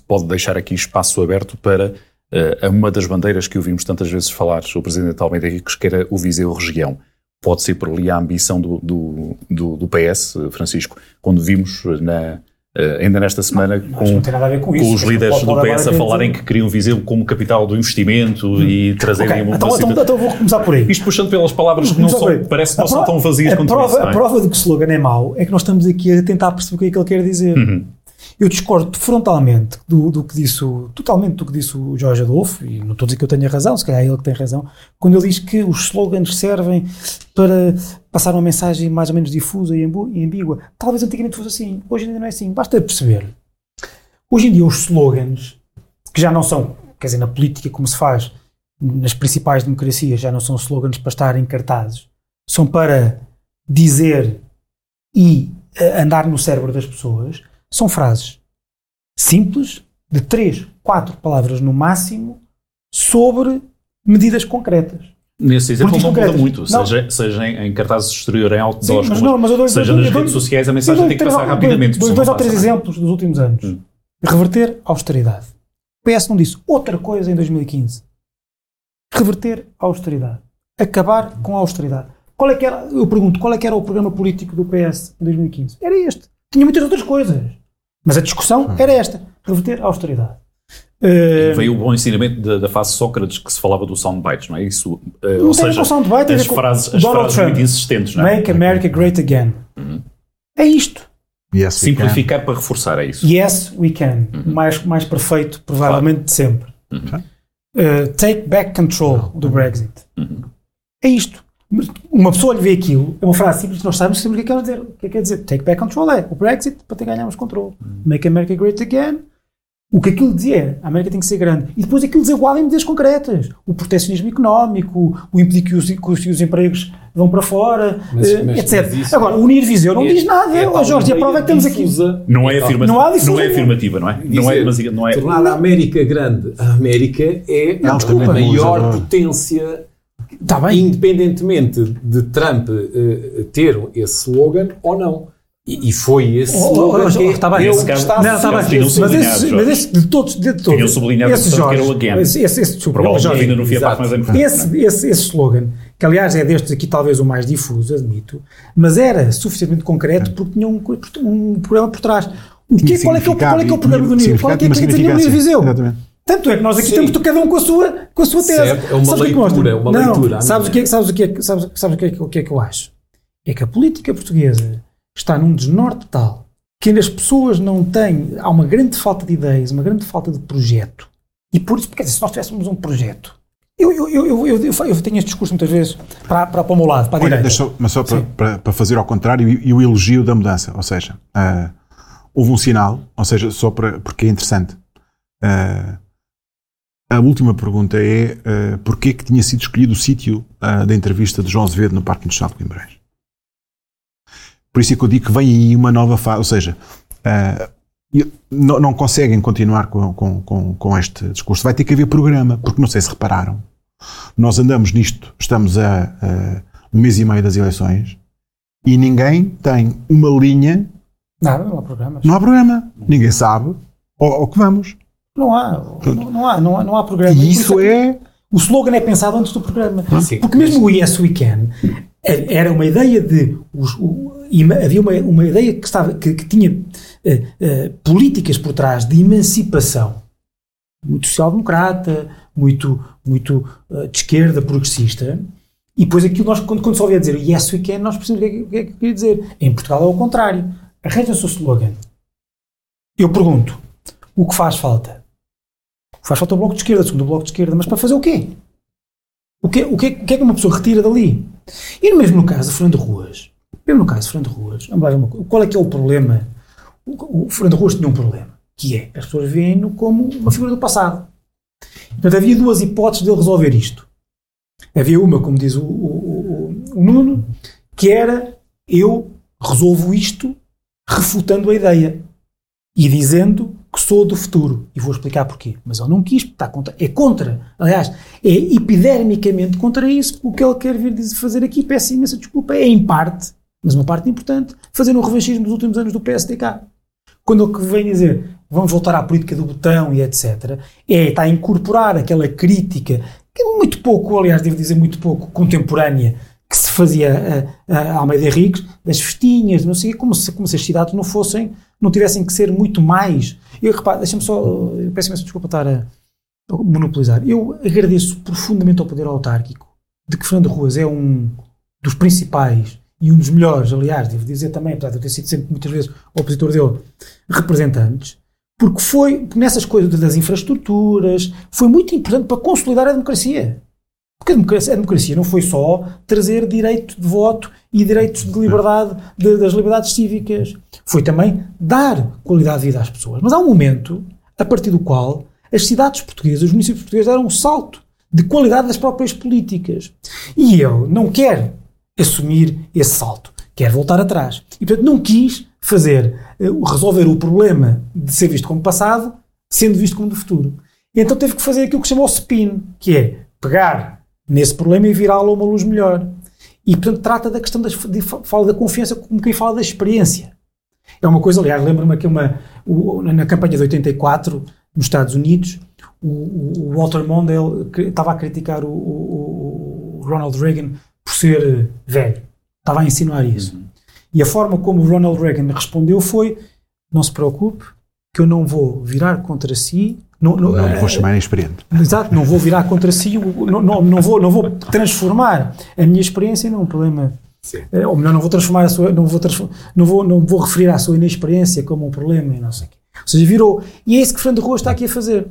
pode deixar aqui espaço aberto para uh, uma das bandeiras que ouvimos tantas vezes falar, o Presidente Almeida Ricos, que era o Viseu Região. Pode ser por ali a ambição do, do, do, do PS, Francisco, quando vimos na, Uh, ainda nesta semana não, com, com, com isso, os líderes do PS a falarem que queriam Viseu como capital do investimento hum. e trazerem okay, então, então, então, vou começar por aí. Isto puxando pelas palavras que não são, parece que não são tão vazias quanto prova, isso. É? A prova de que o slogan é mau é que nós estamos aqui a tentar perceber o que é que ele quer dizer. Uhum. Eu discordo frontalmente do, do, que disse, totalmente do que disse o Jorge Adolfo, e não estou a dizer que eu tenha razão, se calhar é ele que tem razão, quando ele diz que os slogans servem para passar uma mensagem mais ou menos difusa e ambígua. Talvez antigamente fosse assim, hoje ainda não é assim. Basta perceber. Hoje em dia, os slogans, que já não são, quer dizer, na política, como se faz nas principais democracias, já não são slogans para estar em cartazes, são para dizer e uh, andar no cérebro das pessoas, são frases simples, de três, quatro palavras no máximo, sobre medidas concretas. Nesse exemplo não muda muito, Não. seja, seja em, em cartazes exterior, em outdoors, Sim, mas como- não, mas eu dou- seja eu dou- nas dou- redes sociais, a mensagem tem que passar dois- rapidamente. Dois, dois ou três exemplos dos últimos anos. Hum. Reverter a austeridade. O PS não disse outra coisa em 2015. Reverter a austeridade. Acabar com a austeridade. Qual é que era, eu pergunto, qual é que era o programa político do PS em 2015? Era este. Tinha muitas outras coisas. Mas a discussão era esta. Reverter a austeridade. Eh, Veio o bom ensinamento da, da fase Sócrates que se falava do soundbites, não é? Isso, eh, Não ou seja, soundbite, as frases, as Donald frases Trump. muito insistentes, não é? Make America Great Again. Uhum. É isto. Yes, we can. Simplificar para reforçar, é isso. Yes, we can. Mais, mais perfeito, provavelmente, de sempre. Uh, take back control do Brexit. É isto. Mas Uma pessoa lhe vê aquilo, é uma frase simples, nós sabemos sempre o que é que quer dizer. O que é que quer dizer? Take back control é o Brexit para ter ganharmos controle. Make America great again. O que aquilo dizia é, a América tem que ser grande. E depois aquilo desaguava em medidas concretas. O proteccionismo económico, o impedir que os, que os, empregos vão para fora, Mas- eh, mas- etc. mas isso- Agora, o Unir Viseu não É- diz nada. é tal Jorge, e a prova é que estamos aqui. Não é afirmativa, Não há não, é afirmativa, não é? Não é, mas não é. tornar a América grande. A América é a altamente maior potência, Está bem. independentemente de Trump eh, ter esse slogan ou não. E, e foi esse Oh, oh, slogan oh, que oh, tá bem. caso- está Não, está Mas bem. Mas esse, Jorge. mas esse de todos, de todos. Tinham sublinhado, esse portanto, que era o Jorge, again. Esse, esse, esse, desculpa, Provavelmente Jorge, ainda não a parte mais importante. esse, esse, esse slogan, que aliás é destes aqui talvez o mais difuso, admito, mas era suficientemente concreto porque tinha um, um programa por trás. O que, qual, é que é o, qual é que é o programa do Nilo? Qual é que é que significado, quer dizer tinha uma Nilo Viseu? Exatamente. Tanto é que nós aqui Sim. temos cada um com a sua, com a sua tese. Certo, é uma Sabes mostra? leitura, é uma Não, leitura, a Sabes o que é, sabes o que é, sabes, sabes o que é, que- o que é que eu acho? É que a política portuguesa está num desnorte tal que as pessoas não têm, há uma grande falta de ideias, uma grande falta de projeto. E por isso, quer dizer, se nós tivéssemos um projeto, eu, eu, eu, eu, eu, tenho este discurso muitas vezes para, para, para o meu lado, para a Olha, direita. deixa, mas só para, para, para fazer ao contrário e, o elogio da mudança, ou seja, ah, houve um sinal, ou seja, só para, porque é interessante. Ah, a última pergunta é ah, porquê que tinha sido escolhido o sítio ah, da entrevista de João Azevedo no Parque Industrial de Coimbrões. Por isso é que eu digo que vem aí uma nova fase, ou seja, e- não, não conseguem continuar com, com, com, com este discurso. Vai ter que haver programa, porque não sei se repararam. Nós andamos nisto, estamos a, a um mês e meio das eleições e ninguém tem uma linha, Nada, não há programas. não há programa, ninguém sabe ao, ao que vamos. Não há, não, não há, não há, não há programa. E isso é. O slogan é pensado antes do programa. Sim. Porque mesmo o Yes We Can eh, era uma ideia de. os- o- havia uma, uma ideia que, estava, que, que tinha eh, eh, políticas por trás de emancipação. Muito social-democrata, muito, muito eh, de esquerda, progressista. E depois aquilo, nós, quando, quando só ouvia dizer Yes We Can, nós percebemos o que é que- que é que queria dizer. Em Portugal é o contrário. Arranja o seu slogan. Eu pergunto: o que faz falta? Faz falta o bloco de esquerda, segundo o bloco de esquerda, mas para fazer o quê? O que, o que, o que é que uma pessoa retira dali? E mesmo no caso de Fernando Ruas, mesmo no caso de Fernando Ruas, qual é que é o problema? O, o Fernando Ruas tinha um problema, que é, as pessoas veem-no como uma figura do passado. Portanto, havia duas hipóteses de ele resolver isto. Havia uma, como diz o, o, o, o Nuno, que era, eu resolvo isto refutando a ideia e dizendo que sou do futuro. E vou explicar porquê. Mas ele não quis, está contra, é contra. Aliás, é epidermicamente contra isso. O que ele quer vir fazer aqui, peço imensa desculpa, é em parte, mas uma parte importante, fazer um revanchismo dos últimos anos do PSDK. Quando ele vem dizer vamos voltar à política do botão e etc., é, está a incorporar aquela crítica, que é muito pouco, aliás, devo dizer muito pouco, contemporânea, que se fazia a, a Almeida Henriques, das festinhas, não sei, como se, como se as cidades não fossem, não tivessem que ser muito mais. Eu reparo, deixa-me só, eu peço imensa desculpa estar a monopolizar. Eu agradeço profundamente ao poder autárquico de que Fernando Ruas é um dos principais e um dos melhores, aliás, devo dizer também, apesar de eu ter sido sempre muitas vezes opositor dele, representantes, porque foi nessas coisas das infraestruturas, foi muito importante para consolidar a democracia. Porque a democracia, a democracia não foi só trazer direito de voto e direitos de liberdade, de, das liberdades cívicas. Foi também dar qualidade de vida às pessoas. Mas há um momento a partir do qual as cidades portuguesas, os municípios portugueses deram um salto de qualidade das próprias políticas. E ele não quer assumir esse salto, quer voltar atrás. E, portanto, não quis fazer, eh, resolver o problema de ser visto como passado, sendo visto como do futuro. E então teve que fazer aquilo que se chama o spin, que é pegar nesse problema e virá-lo a uma luz melhor. E, portanto, trata da questão, das, de, fala da confiança como quem fala da experiência. É uma coisa, aliás, lembro-me que uma, o, na campanha de 84, nos Estados Unidos, o, o Walter Mondale estava a criticar o, o, Ronald Reagan por ser velho. Estava a insinuar isso. Uhum. E a forma como o Ronald Reagan respondeu foi: não se preocupe, que eu não vou virar contra si. Não, não, não vou chamar inexperiente. Exato, não vou virar contra si, não, não, não, vou, não vou transformar a minha experiência num problema Sim. Eh, ou melhor, não vou transformar a sua, não vou, não vou, não vou referir à sua inexperiência como um problema e não sei o quê. Ou seja, virou. E é isso que Fernando Rua está aqui a fazer.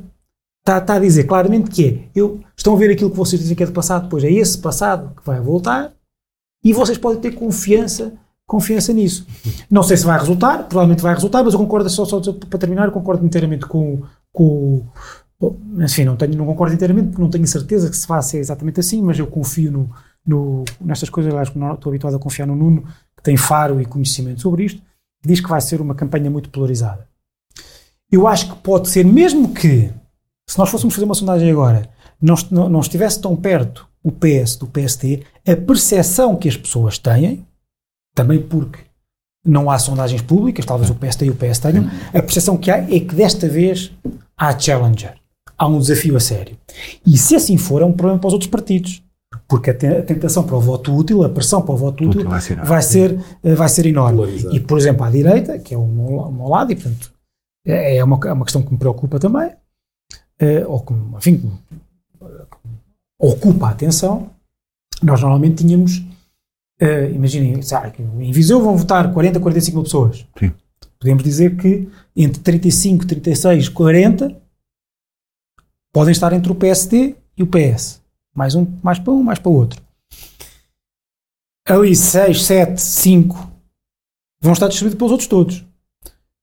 Está, está, a dizer claramente que é, eu, estão a ver aquilo que vocês dizem que é do passado, pois é esse passado que vai voltar e vocês podem ter confiança, confiança nisso. Não sei se vai resultar, provavelmente vai resultar, mas eu concordo, só, só para terminar, eu concordo inteiramente com, com enfim, não, tenho, não concordo inteiramente porque não tenho certeza que se vá ser exatamente assim, mas eu confio no, no, nestas coisas, acho que estou habituado a confiar no Nuno, que tem faro e conhecimento sobre isto, diz que vai ser uma campanha muito polarizada. Eu acho que pode ser, mesmo que, se nós fôssemos fazer uma sondagem agora, não, não, não estivesse tão perto o PS do PST, a percepção que as pessoas têm, também porque não há sondagens públicas, talvez o PST e o PS tenham, a percepção que há é que desta vez há challenger, há um desafio a sério. E se assim for, é um problema para os outros partidos. Porque a tentação para o voto útil, a pressão para o voto útil, vai ser, vai ser, eh, vai ser enorme. E, por exemplo, à direita, que é o meu, lado, e portanto é, é uma, é uma questão que me preocupa também, é, ou que, enfim, ocupa a atenção, nós normalmente tínhamos, é, imaginem, sabe, em Viseu vão votar 40, 45 mil pessoas. Sim. Podemos dizer que entre 35, 36, 40 podem estar entre o PSD e o PS. Mais um, mais para um, mais para o outro. Ali 6, 7, 5 vão estar distribuídos pelos outros todos.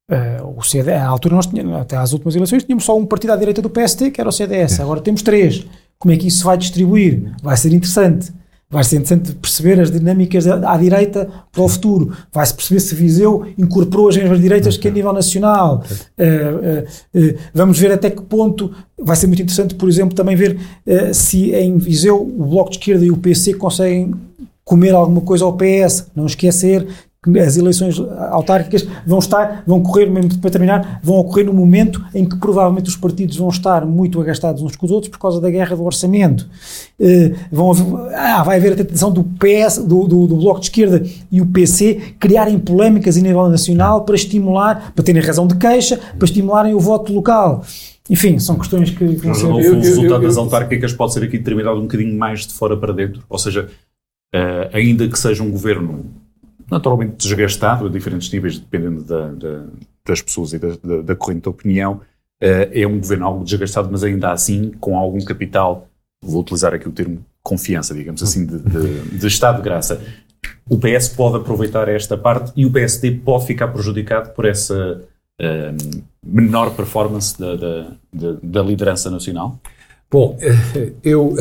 Uh, o CD, à altura nós tínhamos, até às últimas eleições, tínhamos só um partido à direita do PST, que era o CDS. Agora temos três. Como é que isso se vai distribuir? Vai ser interessante. Vai ser interessante perceber as dinâmicas à direita para o futuro. Vai-se perceber se Viseu incorporou as mesmas direitas que a nível nacional. Uh, uh, uh, vamos ver até que ponto. Vai ser muito interessante, por exemplo, também ver se em Viseu o Bloco de Esquerda e o PC conseguem comer alguma coisa ao PS. Não esquecer as eleições autárquicas vão estar, vão correr, mesmo para terminar, vão ocorrer no momento em que provavelmente os partidos vão estar muito agastados uns com os outros por causa da guerra do orçamento. Uh, vão ah, vai haver a tentação do PS, do, do, do, Bloco de Esquerda e o PC criarem polémicas em nível nacional para estimular, para terem razão de queixa, para estimularem o voto local. Enfim, são questões que vão ser... O resultado das autárquicas pode ser aqui determinado um bocadinho mais de fora para dentro, ou seja, uh, ainda que seja um governo naturalmente desgastado a diferentes níveis, dependendo da, da, das pessoas e da, da, corrente de opinião. Uh, é um governo algo desgastado, mas ainda assim com algum capital, vou utilizar aqui o termo confiança, digamos assim, de, de, de estado de graça. O PS pode aproveitar esta parte e o PSD pode ficar prejudicado por essa uh, menor performance da, da, da, liderança nacional? Bom, eu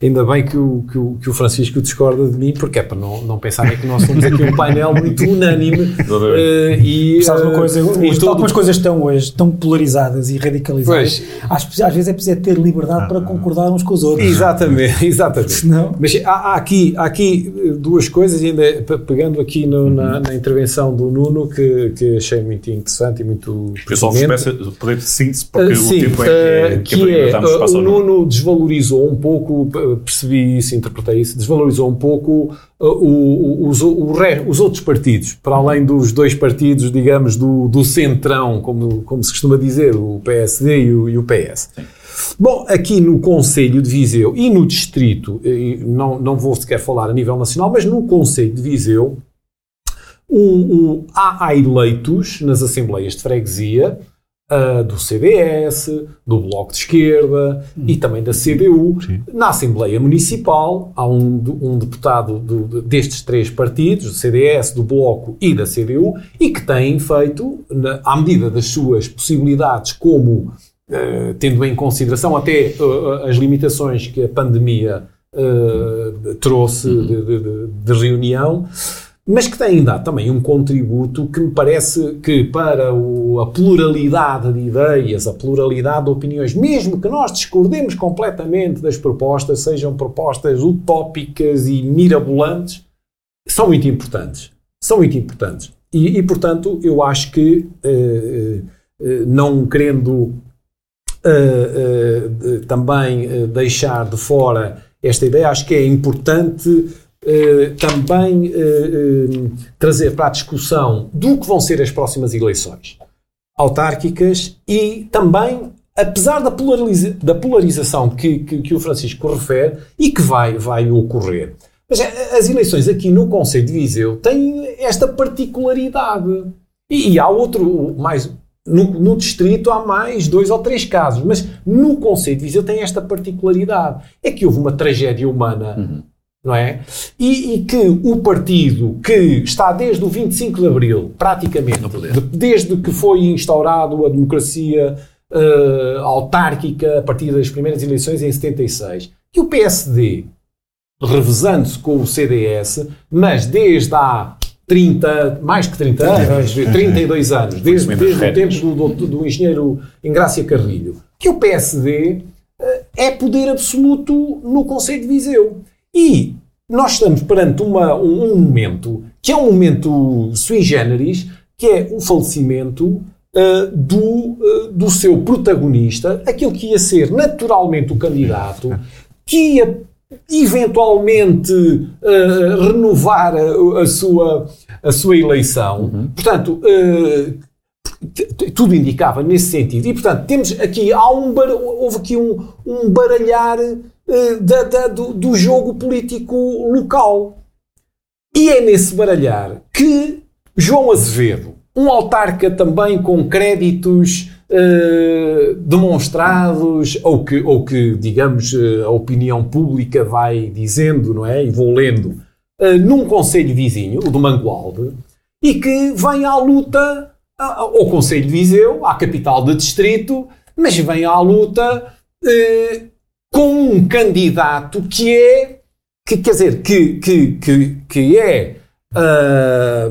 Ainda bem que o, que o, que o Francisco discorda de mim, porque é para não, não pensarem que nós somos aqui um painel muito unânime. uh, e, Sabes uma coisa, uh, hoje, todo... as coisas estão hoje tão polarizadas e radicalizadas, às, às, vezes é preciso ter liberdade ah, para concordar uns com os outros. Exatamente, exatamente. Não? Mas há, há, aqui, há aqui duas coisas, ainda pegando aqui no, na, na, intervenção do Nuno, que, que achei muito interessante e muito. Eu só peço poder de síntese, porque uh, sim, o tempo é, é, que, que é, o Nuno desvalorizou um pouco percebi isso, interpretei isso, desvalorizou um pouco uh, o, o, os, o, os, outros partidos, para além dos dois partidos, digamos, do, do centrão, como, como se costuma dizer, o PSD e o, e o PS. Sim. Bom, aqui no Conselho de Viseu e no Distrito, não, não vou sequer falar a nível nacional, mas no Conselho de Viseu, um, um, há, há eleitos nas Assembleias de Freguesia uh, do CDS, do Bloco de Esquerda e também da CDU. Sim. Na Assembleia Municipal há um, um deputado do- destes três partidos, do CDS, do Bloco e da CDU, e que têm feito, na- à medida das suas possibilidades, como eh, tendo em consideração até eh, as limitações que a pandemia eh, trouxe de, de- de- de reunião, mas que têm dado também um contributo que me parece que para o- a pluralidade de ideias, a pluralidade de opiniões, mesmo que nós discordemos completamente das propostas, sejam propostas utópicas e mirabolantes, são muito importantes. São muito importantes. E, e, portanto, eu acho que, eh, eh, não querendo eh, eh, eh, também eh, deixar de fora esta ideia, acho que é importante eh, também eh, eh, trazer para a discussão do que vão ser as próximas eleições autárquicas e também, apesar da, polariza- da polarização que, que, que o Francisco refere e que vai, vai ocorrer. Mas eh, as eleições aqui no Conselho de Viseu têm esta particularidade. E, e há outro, mais. No, no distrito há mais dois ou três casos, mas no Conselho de Viseu tem esta particularidade. É que houve uma tragédia humana não é? E, e que o partido que está desde o 25 de Abril, praticamente, de- desde que foi instaurado a democracia eh, autárquica a partir das primeiras eleições em 76, que o PSD, revezando-se com o CDS, mas desde há 30, mais que 30 anos, 32 anos, desde, desde o tempo do, do, do engenheiro Ingrácia Carrilho, que o PSD eh, é poder absoluto no Conselho de Viseu. E nós estamos perante uma- um, um momento que é um momento sui generis, que é o falecimento eh, do, eh, do seu protagonista, aquele que ia ser naturalmente o candidato, que ia eventualmente eh, renovar a, a sua, a sua eleição. Portanto, t- t- tudo indicava nesse sentido. E, portanto, temos aqui, há um houve aqui um, um baralhar da- da- do, do jogo político local. E é nesse baralhar que João Azevedo, um autarca também com créditos eh, demonstrados, ou que, ou que, digamos, eh, a opinião pública vai dizendo, não é? E vou lendo, eh, num conselho vizinho, o do Mangualde, e que vem à luta a- ao Conselho de Viseu, à capital do distrito, mas vem à luta eh, com um candidato que é, que, quer dizer, que, que, que, que é ah,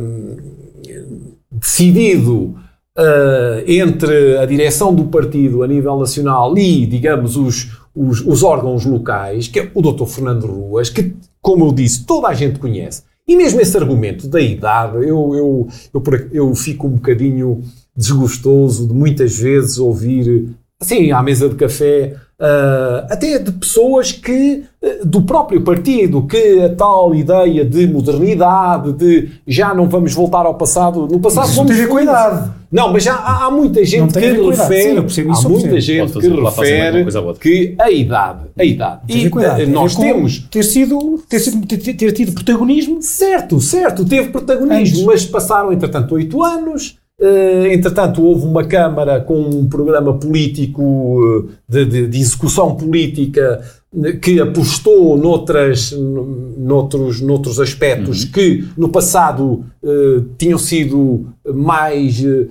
decidido ah, entre a direção do partido a nível nacional e, digamos, os, os, os órgãos locais, que é o Dr. Fernando Ruas, que, como eu disse, toda a gente conhece. E mesmo esse argumento da idade, eu, eu, eu, eu fico um bocadinho desgostoso de muitas vezes ouvir, assim, à mesa de café, ah, até de pessoas que, ah, do próprio partido, que a tal ideia de modernidade, de já não vamos voltar ao passado, no passado Isso não vamos com a idade. Não, mas já há, há muita Não gente que refere, Sim, há muita gente que refere que a idade, a idade. E com a idade. eh, Tem a ver nós temos ter sido, ter, sido, ter, ter tido protagonismo. Certo, certo, teve protagonismo, Antes. mas passaram, entretanto, oito anos. Eh, entretanto, houve uma Câmara com um programa político eh, de, de- de execução política eh, que apostou noutras, noutros, noutros aspectos que no passado eh, tinham sido mais eh,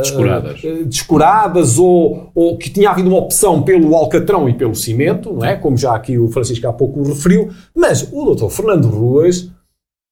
Descuradas. eh, descuradas ou, ou que tinha havido uma opção pelo alcatrão e pelo cimento, não é? Como já aqui o Francisco há pouco referiu, mas o Dr. Fernando Ruas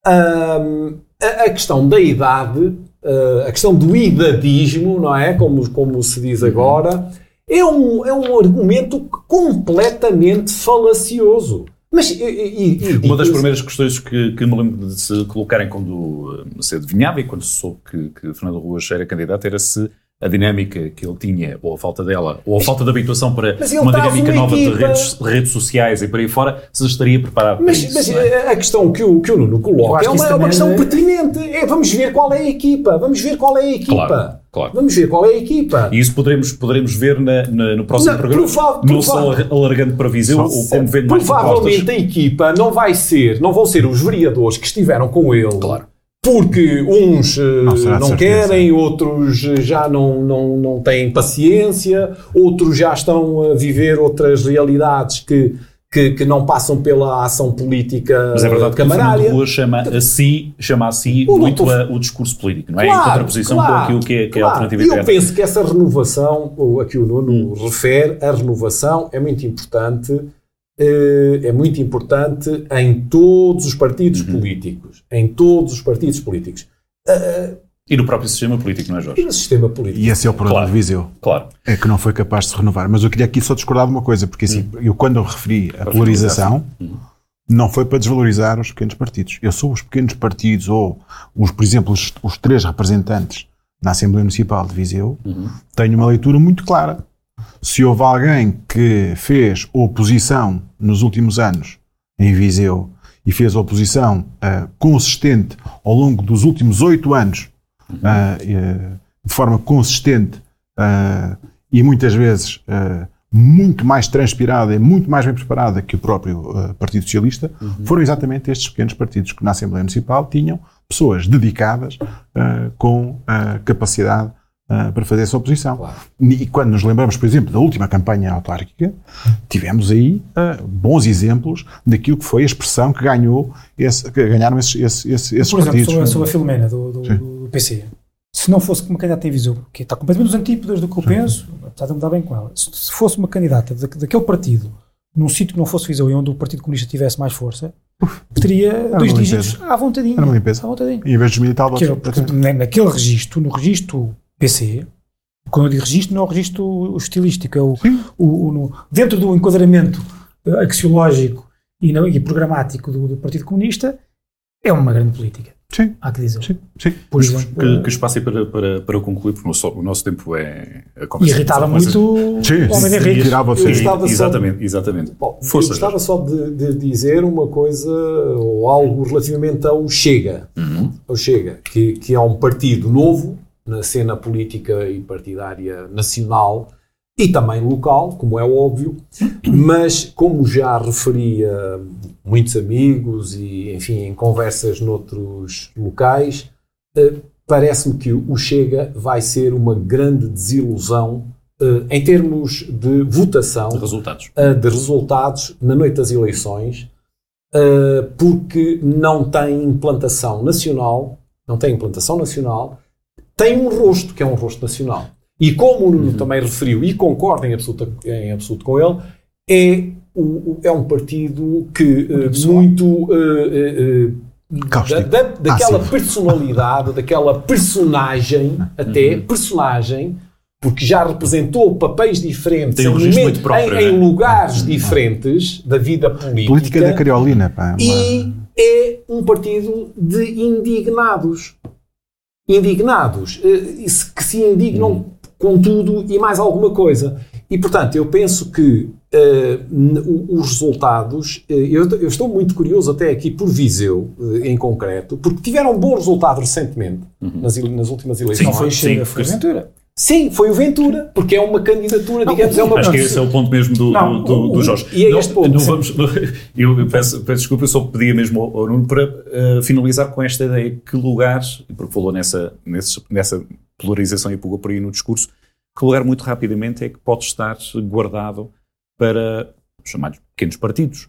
a questão da idade, ah, a questão do idadismo, não é? Como, como se diz agora, é um, é um argumento completamente falacioso. Mas, e, e- e- Uma das primeiras questões que, que me lembro de se colocarem quando eh, se adivinhava e quando se soube que, que Fernando Ruas era candidato era se a dinâmica que ele tinha, ou a falta dela, ou a falta de habituação para uma dinâmica uma nova de equipa- redes, redes sociais e por aí fora, se estaria preparado para Mas, isso. mas não é? a questão que o, que o Nuno coloca é uma, é uma questão é- pertinente. É, vamos ver qual é a equipa. Vamos ver qual é a equipa. Claro, claro. Vamos ver qual é a equipa. E isso poderemos, poderemos ver na- na- no próximo Não, programa, prova- não só prova- alargando para Viseu, ou como vendo mais Provavelmente a equipa não vai ser, não vão ser os vereadores que estiveram com ele Claro. Porque uns eh, Não não querem, outros já não, não, não têm paciência, outros já estão a viver outras realidades que, que, que não passam pela ação política Mas é verdade que o camarária. Rua chama a si, chama a si O muito doutor- a- o discurso político, não é? em Claro, contraposição claro, com aquilo que é, que é a claro. alternativa eu interna. penso que essa renovação, a que o Nuno Hum. refere, a renovação é muito importante, eh, é muito importante em todos os partidos Uhum. políticos. Em todos os partidos políticos. E no próprio sistema político, não é, E Jorge? no sistema político. E esse é o problema Claro. de Viseu. Claro. É que não foi capaz de se renovar. Mas eu queria aqui só discordar de uma coisa, porque assim, eu quando eu referi a Para polarização, finalizar, não foi para desvalorizar os pequenos partidos. Eu sou os pequenos partidos, ou, os, por exemplo, os, os três representantes na Assembleia Municipal de Viseu, tenho uma leitura muito clara. Se houve alguém que fez oposição nos últimos anos em Viseu e fez oposição ah, consistente ao longo dos últimos oito anos, ah, eh, de forma consistente e muitas vezes muito mais transpirada e muito mais bem preparada que o próprio Partido Socialista, foram exatamente estes pequenos partidos que na Assembleia Municipal tinham pessoas dedicadas com capacidade ah, para fazer essa oposição. E quando nos lembramos, por exemplo, da última campanha autárquica, tivemos aí ah, bons exemplos daquilo que foi a expressão que ganhou esse- que ganharam esses, esses, esses, Por exemplo, partidos. sobre, a- sobre a Filomena do, do, Sim. do PC. Se não fosse uma candidata em Viseu, que está completamente nos antípodas do que eu penso, apesar de me dar bem com ela, se, se fosse uma candidata da, daquele partido, num sítio que não fosse Viseu e onde o Partido Comunista tivesse mais força, teria dois dígitos à vontadinha. Era uma limpeza. À vontadinha. Em vez dos mil e tal Que era, votos. porque na- naquele registro, no registro PC, quando eu digo registro, não é o registro estilístico, é o, o- o- no- dentro do enquadramento eh, axiológico e, não- e programático do, do Partido Comunista, é uma grande política. Sim, Há que dizer. sim, sim. Por Que, exemplo, que espaço aí para, para, para concluir, porque o nosso, o nosso tempo é. A e conversa irritava muito o homem Henrique. Exatamente, exatamente. Bom, Força, eu gostava só de, de dizer uma coisa ou algo relativamente ao Chega. Ao Chega, que, que é um partido novo na cena política e partidária nacional e também local, como é óbvio, mas como já referi a muitos amigos e, enfim, em conversas noutros locais, eh, parece-me que o Chega vai ser uma grande desilusão eh, em termos de votação Resultados. uh, de resultados na noite das eleições, porque não tem implantação nacional, não tem implantação nacional, tem um rosto, que é um rosto nacional. E como o Nuno também referiu, e concordo em absoluto, em absoluto com ele, é, o, é um partido que uh, muito uh, uh, da, da- daquela Ácido. personalidade, daquela personagem, até personagem, porque já representou papéis diferentes Tem um em, próprio, em- em né? lugares diferentes da vida política. Política da Cariolina, pá. uma- E é um partido de indignados. Indignados. eh, e que se indignam com tudo e mais alguma coisa. E, portanto, eu penso que o- os resultados. eh, eu, eu estou muito curioso, até aqui por Viseu, eh, em concreto, porque tiveram um bom resultado recentemente, nas, ele- nas últimas eleições. Sim, foi sim. Ventura. Sim, foi o Ventura, porque é uma candidatura, digamos, é uma Acho que esse é o ponto mesmo do, Não, do, do, do Jorge. e é não, este ponto. não vamos, eu peço, peço desculpa, eu só pedia mesmo ao, ao Nuno para eh, finalizar com esta ideia que lugar, porque falou nessa, nesse- nessa polarização e pulou por aí no discurso, que lugar muito rapidamente é que pode estar guardado para os chamados pequenos partidos.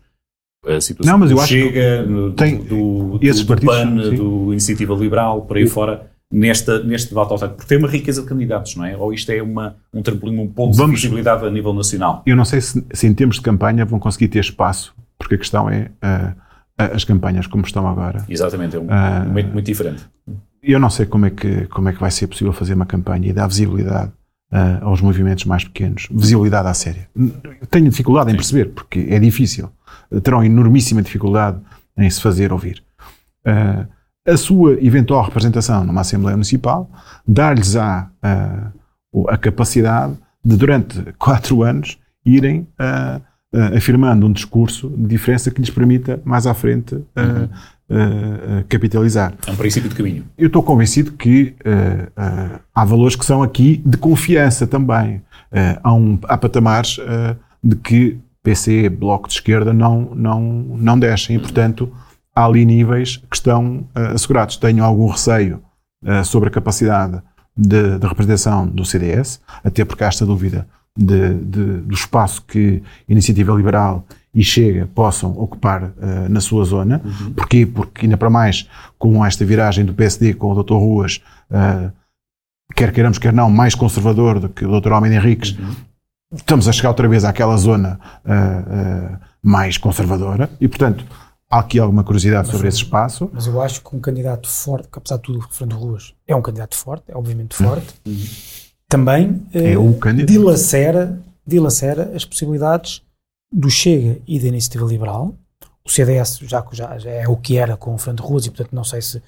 A situação Não, mas eu do acho que Chega, do, tem- do, do, esses do partidos, PAN, sim. do Iniciativa Liberal, por aí fora, nesta, neste debate autárquico. Porque tem uma riqueza de candidatos, não é? Ou isto é uma, um trampolim, um ponto Vamos- de visibilidade a nível nacional. Eu não sei se, se em termos de campanha vão conseguir ter espaço, porque a questão é ah, as campanhas como estão agora. Exatamente, é um Ah. momento muito diferente. Eu não sei como é que, como é que vai ser possível fazer uma campanha e dar visibilidade ah, aos movimentos mais pequenos, visibilidade à séria. Tenho dificuldade em perceber, porque é difícil. Terão enormíssima dificuldade em se fazer ouvir. Ah, a sua eventual representação numa Assembleia Municipal dar-lhes a, a, a capacidade de, durante quatro anos, irem ah, afirmando um discurso de diferença que lhes permita, mais à frente, capitalizar. É um princípio de caminho. Eu estou convencido que há valores que são aqui de confiança também. Há, um, há patamares de que PC, Bloco de Esquerda não, não, não descem. E, portanto, há ali níveis que estão uh, assegurados. Tenho algum receio uh, sobre a capacidade de, de, representação do CDS, até porque há esta dúvida de, de, do espaço que Iniciativa Liberal e Chega possam ocupar uh, na sua zona. Uhum. Porquê? Porque, ainda para mais, com esta viragem do PSD com o Dr. Ruas, quer queiramos, quer não, mais conservador do que o Dr. Almeida Henriques, uhum. estamos a chegar outra vez àquela zona mais conservadora e, portanto, há aqui alguma curiosidade mas, sobre esse espaço. Mas eu acho que um candidato forte, que apesar de tudo, o Fernando Ruas é um candidato forte, é obviamente forte, uhum. também é candidato. dilacera, dilacera as possibilidades do Chega e da Iniciativa Liberal. O CDS já, já, já é o que era com o Fernando Ruas e, portanto, não sei se.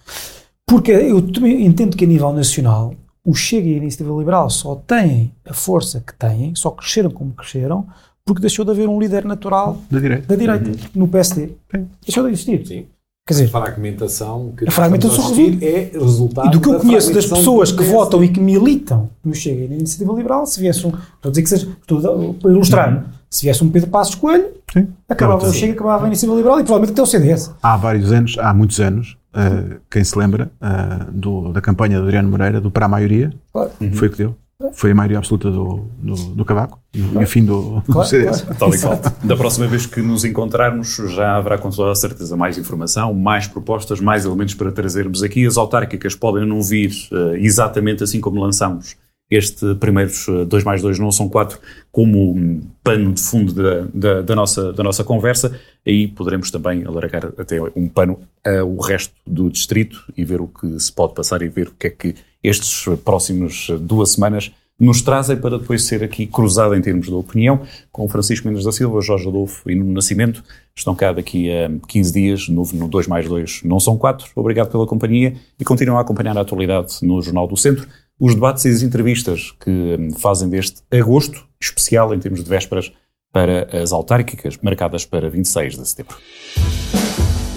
Porque eu entendo que a nível nacional o Chega e a Iniciativa Liberal só têm a força que têm, só cresceram como cresceram, porque deixou de haver um líder natural da direita, da direita uhum. no PSD. Sim. Deixou de existir. Sim. Quer dizer, a fragmentação que a fragmentação é resultado e do que eu conheço das pessoas que votam e que militam no Chega e na Iniciativa Liberal, se viesse um, estou a dizer que seja, estou a ilustrar, uhum. se viesse um Pedro Passos Coelho, Sim. acabava o Chega, acabava a Iniciativa Liberal e provavelmente até o CDS. Há vários anos, há muitos anos, uh, quem se lembra uh, do, da campanha do Adriano Moreira, do Para a Maioria, claro. foi o que deu. Foi a maioria absoluta do, do, do Cavaco e o fim do, do claro, CDS. Claro. Tal e qual. Da próxima vez que nos encontrarmos, já haverá com toda a certeza mais informação, mais propostas, mais elementos para trazermos aqui. As autárquicas podem não vir uh, exatamente assim como lançamos este primeiros 2 mais 2 não são 4 como pano de fundo da, da, da, nossa, da nossa conversa, aí poderemos também alargar até um pano ao resto do distrito e ver o que se pode passar e ver o que é que estes próximos duas semanas nos trazem para depois ser aqui cruzado em termos de opinião com Francisco Mendes da Silva, Jorge Adolfo e no Nascimento. Estão cá daqui a 15 dias, no 2 mais 2 não são 4. Obrigado pela companhia e continuam a acompanhar a atualidade no Jornal do Centro os debates e as entrevistas que hum, fazem deste agosto especial em termos de vésperas para as autárquicas marcadas para 26 de setembro.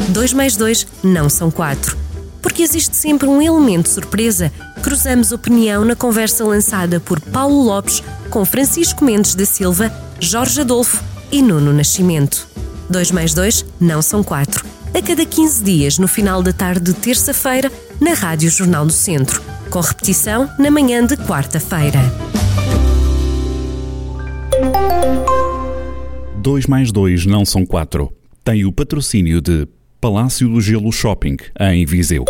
2 mais 2 não são 4. Porque existe sempre um elemento surpresa. Cruzamos opinião na conversa lançada por Paulo Lopes com Francisco Mendes da Silva, Jorge Adolfo e Nuno Nascimento. 2 mais 2 não são 4. A cada 15 dias, no final da tarde de terça-feira, na Rádio Jornal do Centro com repetição na manhã de quarta-feira. 2 mais 2 não são 4. Tem o patrocínio de Palácio do Gelo Shopping, em Viseu.